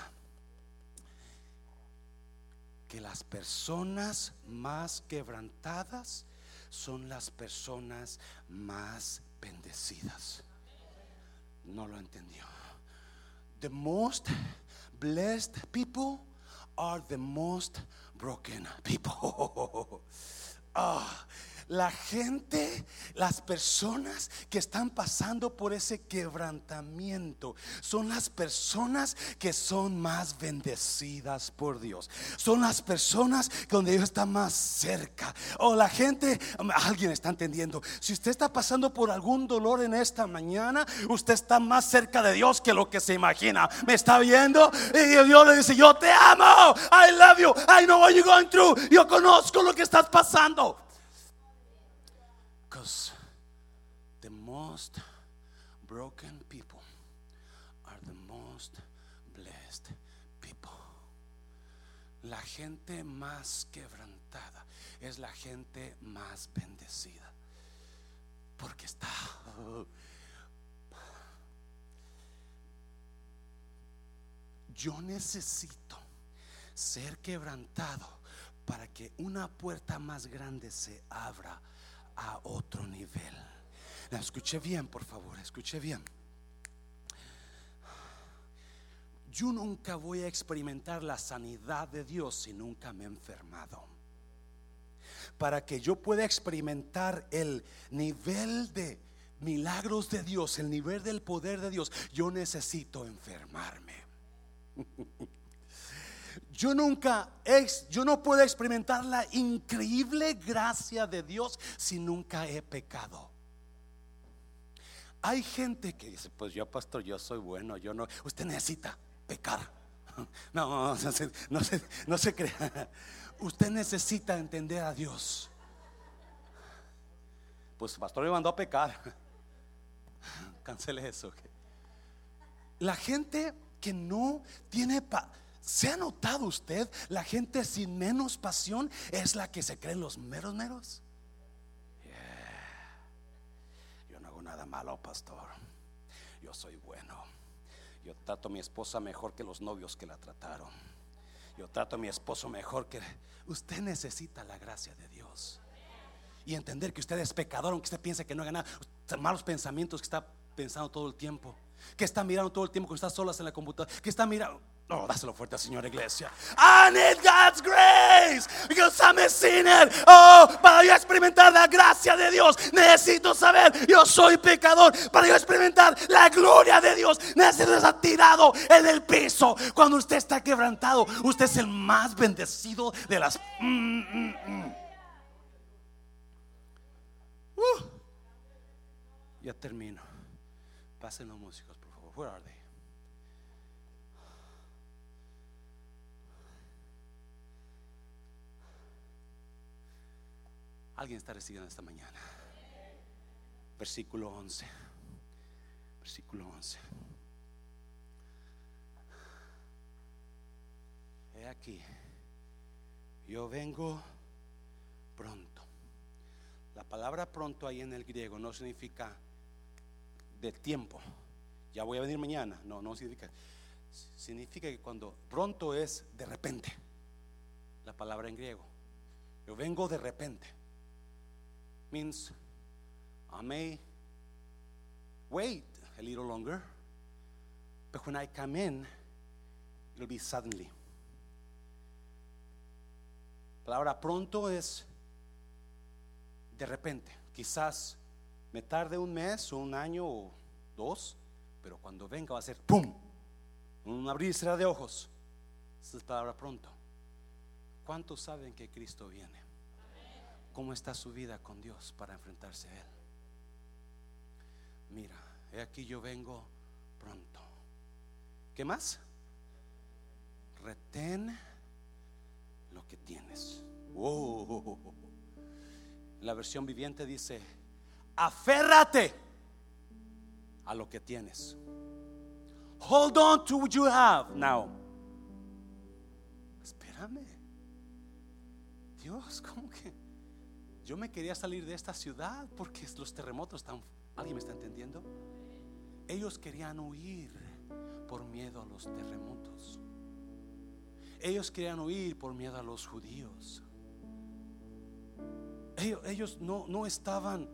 que las personas más quebrantadas son las personas más bendecidas. No lo entendió. The most blessed people are the most broken people. [LAUGHS] Ah, la gente, las personas que están pasando por ese quebrantamiento son las personas que son más bendecidas por Dios. Son las personas donde Dios está más cerca. O la gente, alguien está entendiendo. Si usted está pasando por algún dolor en esta mañana, usted está más cerca de Dios que lo que se imagina. ¿Me está viendo? Y Dios le dice, yo te amo. I love you. I know what you're going through. Yo conozco lo que estás pasando. Because the most broken people are the most blessed people. La gente más quebrantada es la gente más bendecida. Porque está... Yo necesito ser quebrantado para que una puerta más grande se abra a otro nivel. escuche bien, por favor, escuche bien. Yo nunca voy a experimentar la sanidad de Dios si nunca me he enfermado. Para que yo pueda experimentar el nivel de milagros de Dios, el nivel del poder de Dios, yo necesito enfermarme. [LAUGHS] Yo nunca, yo no puedo experimentar la increíble gracia de Dios si nunca he pecado. Hay gente que dice, pues yo pastor, yo soy bueno, yo no. Usted necesita pecar. [LAUGHS] No, no, se, no, se, no se crea. [LAUGHS] Usted necesita entender a Dios. Pues pastor me mandó a pecar. [LAUGHS] Cancele eso. La gente que no tiene... Pa ¿Se ha notado usted? La gente sin menos pasión es la que se cree los meros meros. Yo no hago nada malo, pastor. Yo soy bueno. Yo trato a mi esposa mejor que los novios que la trataron. Yo trato a mi esposo mejor que... Usted necesita la gracia de Dios. Y entender que usted es pecador, aunque usted piense que no haga nada. Malos pensamientos que está pensando todo el tiempo. Que está mirando todo el tiempo cuando está solas en la computadora. Que está mirando... Oh, dáselo fuerte, Señor Iglesia. I need God's grace because I'm a sinner. Oh, para yo experimentar la gracia de Dios, necesito saber, yo soy pecador. Para yo experimentar la gloria de Dios, necesito estar tirado en el piso. Cuando usted está quebrantado, usted es el más bendecido de las... Mm, mm, mm. Uh. Ya termino. Pasen los músicos, por favor. Where are they? Alguien está recibiendo esta mañana. Versículo 11. Versículo 11. He aquí, yo vengo pronto. La palabra pronto ahí en el griego no significa de tiempo. Ya voy a venir mañana. No, no significa. Significa que cuando pronto es de repente. La palabra en griego. Yo vengo de repente means I may wait a little longer, but when I come in, it'll be suddenly. La palabra pronto es de repente. Quizás me tarde un mes o un año o dos, pero cuando venga va a ser ¡pum! Un abrir de ojos. Esa es la palabra pronto. ¿Cuántos saben que Cristo viene? ¿Cómo está su vida con Dios para enfrentarse a Él? Mira, he aquí yo vengo pronto. ¿Qué más? Retén lo que tienes. La versión viviente dice, aférrate a lo que tienes. Hold on to what you have now. Espérame. Dios, ¿cómo que? Yo me quería salir de esta ciudad porque los terremotos están... ¿Alguien me está entendiendo? Ellos querían huir por miedo a los terremotos. Ellos querían huir por miedo a los judíos. Ellos, no, no estaban,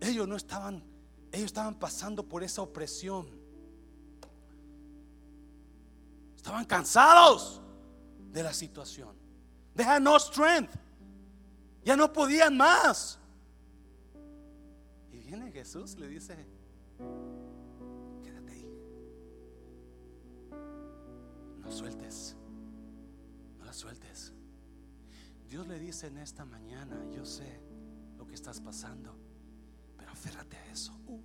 ellos no estaban, ellos estaban pasando por esa opresión. Estaban cansados de la situación. They had no strength. Ya no podían más. Y viene Jesús, le dice, quédate ahí. No sueltes. No la sueltes. Dios le dice en esta mañana, yo sé lo que estás pasando, pero aférrate a eso. Uh.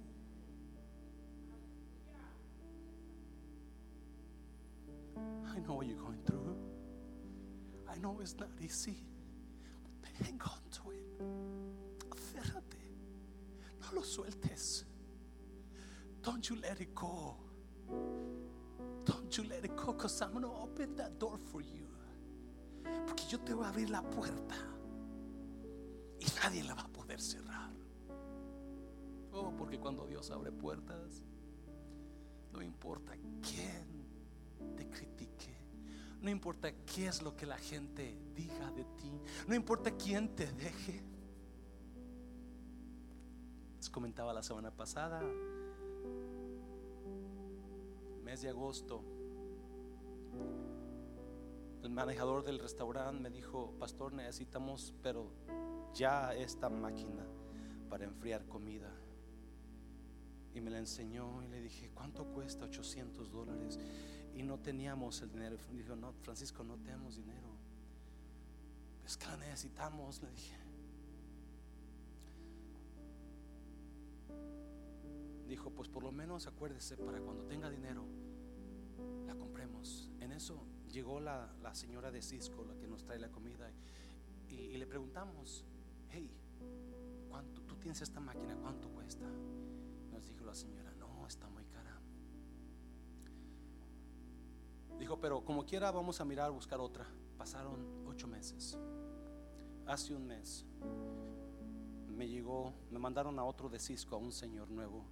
I know what you're going through. I know it's not easy. Hang on to it. Aférrate. No lo sueltes. Don't you let it go. Don't you let it go because I'm going to open that door for you. Porque yo te voy a abrir la puerta y nadie la va a poder cerrar. Oh, porque cuando Dios abre puertas, no importa quién te critique no importa qué es lo que la gente diga de ti. No importa quién te deje. Les comentaba la semana pasada, mes de agosto, el manejador del restaurante me dijo, pastor, necesitamos, pero ya esta máquina para enfriar comida. Y me la enseñó y le dije, ¿cuánto cuesta? 800 dólares y no teníamos el dinero. Dijo, no, Francisco, no tenemos dinero. Es que la necesitamos, le dije. Dijo, pues por lo menos acuérdese para cuando tenga dinero, la compremos. En eso llegó la, señora de Cisco, la que nos trae la comida, y, y le preguntamos, hey, ¿cuánto, tú tienes esta máquina, cuánto cuesta? Nos dijo la señora, no, está Dijo, pero como quiera vamos a mirar, buscar otra. Pasaron ocho meses. Hace un mes me llegó, me mandaron a otro de Cisco, a un señor nuevo,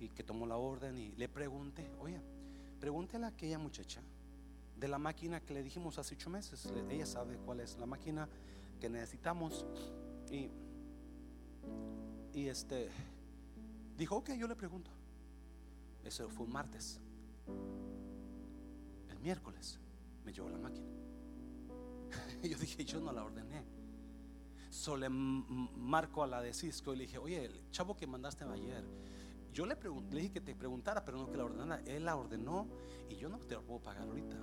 y que tomó la orden y le pregunté, oye, pregúntele a aquella muchacha de la máquina que le dijimos hace ocho meses. Ella sabe cuál es la máquina que necesitamos. Y, y este dijo, ok, yo le pregunto. Eso fue un martes miércoles me llevó la máquina. [LAUGHS] Yo dije, yo no la ordené. So le marco a la de Cisco y le dije, oye, el chavo que mandaste ayer, yo le, le dije que te preguntara, pero no que la ordenara. Él la ordenó y yo no te lo puedo pagar ahorita.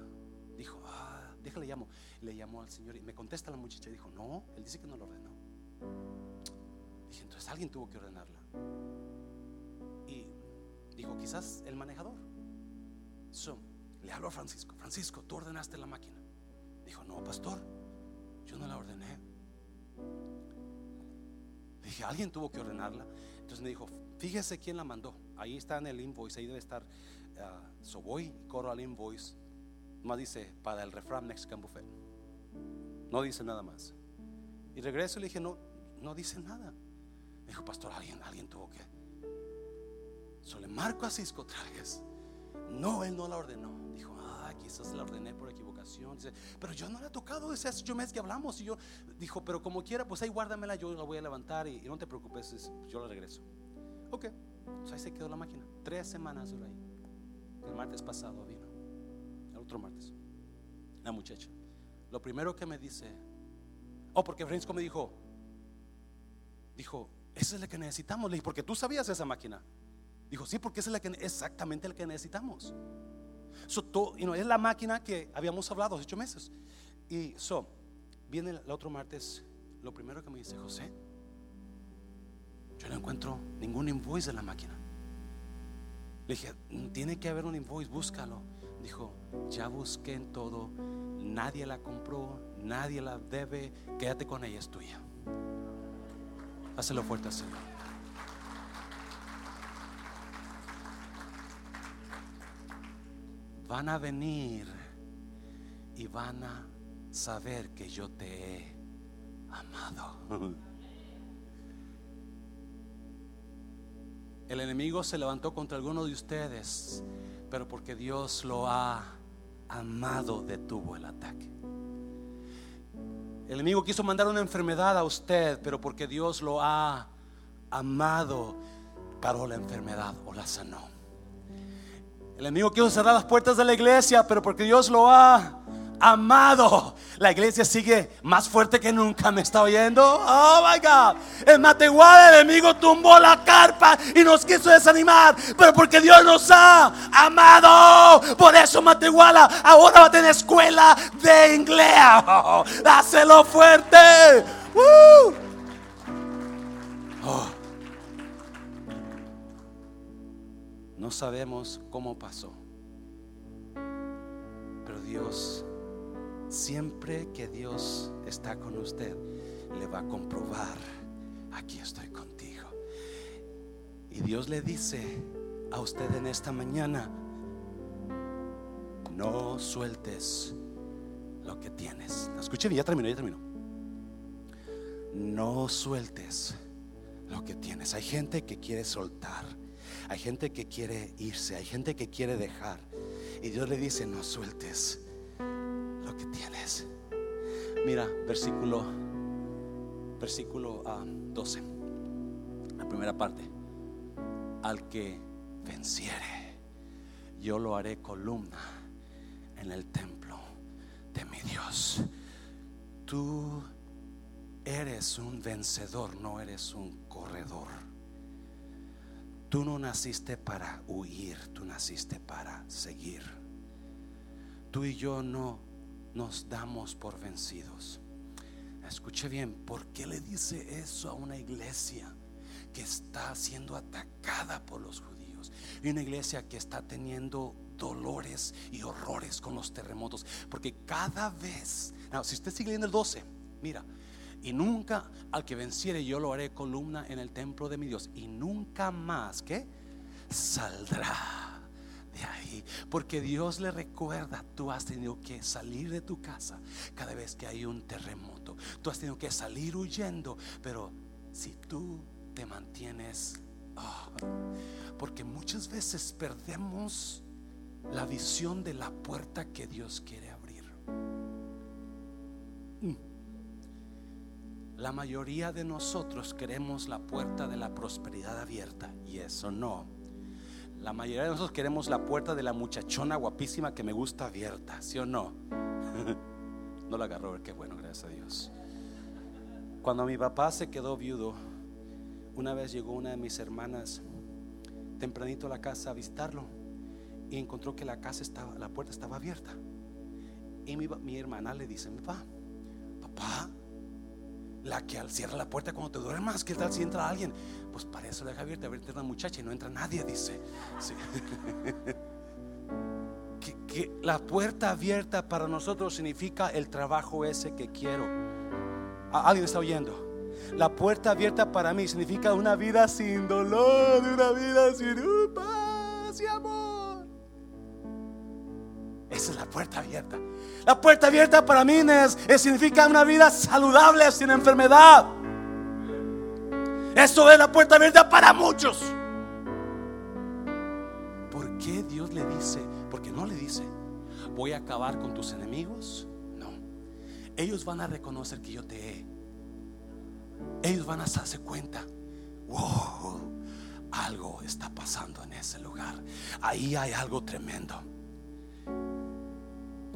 Dijo, ah, déjale llamo. Le llamó al Señor y me contesta la muchacha y dijo, no, él dice que no lo ordenó. Dije, entonces alguien tuvo que ordenarla. Y dijo, quizás el manejador. So, le habló a Francisco, Francisco, tú ordenaste la máquina. Dijo, no, pastor, yo no la ordené. Dije, alguien tuvo que ordenarla. Entonces me dijo, fíjese quién la mandó. Ahí está en el invoice, ahí debe estar. Uh, so voy y corro al invoice. Más dice, para el refrán Mexican Buffet. No dice nada más. Y regreso y le dije, no, no dice nada. Me dijo, pastor, alguien, alguien tuvo que. So le marco a Cisco otra. No, él no la ordenó. Quizás la ordené por equivocación. Dice, pero yo no la he tocado ese hace ocho meses que hablamos. Y yo, dijo, pero como quiera, pues ahí guárdamela, yo la voy a levantar y, no te preocupes, yo la regreso. Ok, pues ahí se quedó la máquina. Tres semanas duró ahí. El martes pasado vino. El otro martes. La muchacha. Lo primero que me dice, oh, porque Francisco me dijo, dijo, esa es la que necesitamos. Le dije, porque tú sabías esa máquina. Dijo, sí, porque esa es la que, exactamente la que necesitamos. So, es la máquina que habíamos hablado hace ocho meses. Y so, viene el otro martes, lo primero que me dice, José, yo no encuentro ningún invoice de la máquina. Le dije, tiene que haber un invoice, búscalo. Dijo, ya busqué en todo, nadie la compró, nadie la debe, quédate con ella, es tuya. Hácelo fuerte, Señor. Van a venir y van a saber que yo te he amado. [LAUGHS] El enemigo se levantó contra alguno de ustedes, pero porque Dios lo ha amado, detuvo el ataque. El enemigo quiso mandar una enfermedad a usted, pero porque Dios lo ha amado, paró la enfermedad o la sanó. El enemigo quiso cerrar las puertas de la iglesia, pero porque Dios lo ha amado, la iglesia sigue más fuerte que nunca. ¿Me está oyendo? Oh my God. En Matehuala el enemigo tumbó la carpa y nos quiso desanimar, pero porque Dios nos ha amado. Por eso Matehuala ahora va a tener escuela de inglés. [LAUGHS] Dáselo fuerte. Oh. No sabemos cómo pasó. Pero Dios, siempre que Dios está con usted, le va a comprobar, aquí estoy contigo. Y Dios le dice a usted en esta mañana, no sueltes lo que tienes. Escuchen, ya termino, ya termino. No sueltes lo que tienes. Hay gente que quiere soltar hay gente que quiere irse, hay gente que quiere dejar. Y Dios le dice, no sueltes lo que tienes. Mira, versículo, versículo 12, ah, la primera parte. Al que venciere, yo lo haré columna en el templo de mi Dios. Tú eres un vencedor, no eres un corredor. Tú no naciste para huir, tú naciste para seguir. Tú y yo no nos damos por vencidos. Escuche bien, ¿por qué le dice eso a una iglesia que está siendo atacada por los judíos? Y una iglesia que está teniendo dolores y horrores con los terremotos. Porque cada vez, si usted sigue leyendo el 12, mira, y nunca al que venciere yo lo haré columna en el templo de mi Dios. Y nunca más, ¿qué? Saldrá de ahí. Porque Dios le recuerda, tú has tenido que salir de tu casa cada vez que hay un terremoto. Tú has tenido que salir huyendo. Pero si tú te mantienes... Ah, porque muchas veces perdemos la visión de la puerta que Dios quiere abrir. La mayoría de nosotros queremos la puerta de la prosperidad abierta y eso no. La mayoría de nosotros queremos la puerta de la muchachona guapísima que me gusta abierta, ¿sí o no? [LAUGHS] no la agarró, qué bueno, gracias a Dios. Cuando mi papá se quedó viudo, una vez llegó una de mis hermanas tempranito a la casa a visitarlo y encontró que la casa estaba, la puerta estaba abierta. Y mi, mi hermana le dice, papá, papá, la que al cierra la puerta cuando te duermas, ¿qué tal si entra alguien? Pues para eso deja abierta, a ver, una muchacha y no entra nadie, dice. [LAUGHS] que, que la puerta abierta para nosotros significa el trabajo ese que quiero. ¿Alguien está oyendo? La puerta abierta para mí significa una vida sin dolor, una vida sin paz y amor. Esa es la puerta abierta. La puerta abierta para mí es, significa una vida saludable sin enfermedad. Eso es la puerta abierta para muchos. ¿Por qué Dios le dice? Porque no le dice, voy a acabar con tus enemigos. No. Ellos van a reconocer que yo te he ellos van a darse cuenta, wow, algo está pasando en ese lugar. Ahí hay algo tremendo.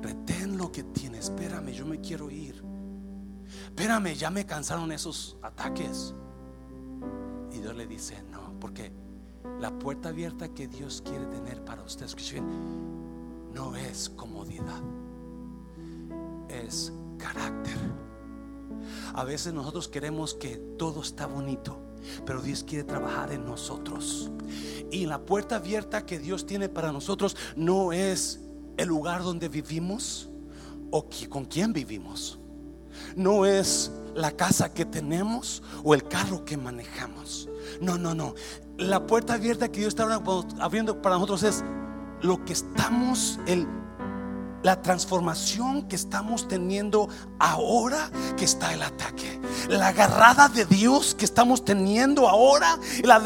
Retén lo que tienes, espérame, yo me quiero ir. Espérame, ya me cansaron esos ataques. Y Dios le dice, no, porque la puerta abierta que Dios quiere tener para ustedes, no es comodidad, es carácter. A veces nosotros queremos que todo está bonito, pero Dios quiere trabajar en nosotros. Y la puerta abierta que Dios tiene para nosotros no es el lugar donde vivimos o con quién vivimos. No es la casa que tenemos o el carro que manejamos. No, no, no. La puerta abierta que Dios está abriendo para nosotros es lo que estamos, el la transformación que estamos teniendo ahora que está el ataque. La agarrada de Dios que estamos teniendo ahora. La,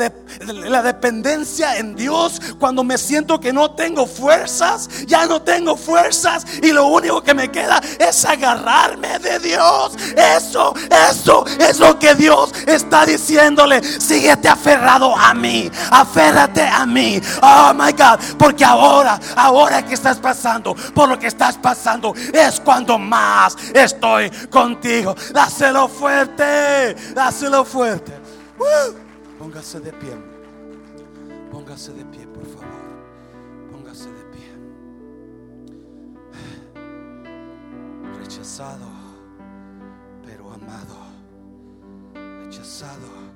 la dependencia en Dios. Cuando me siento que no tengo fuerzas. Ya no tengo fuerzas. Y lo único que me queda es agarrarme de Dios. Eso, eso es lo que Dios está diciéndole. Síguete aferrado a mí. Aférrate a mí. Oh my God. Porque ahora, ahora que estás pasando por lo que estás pasando, es cuando más estoy contigo. Dáselo fuerte, dáselo fuerte. Póngase de pie. Póngase de pie, por favor. Póngase de pie. Rechazado, pero amado. Rechazado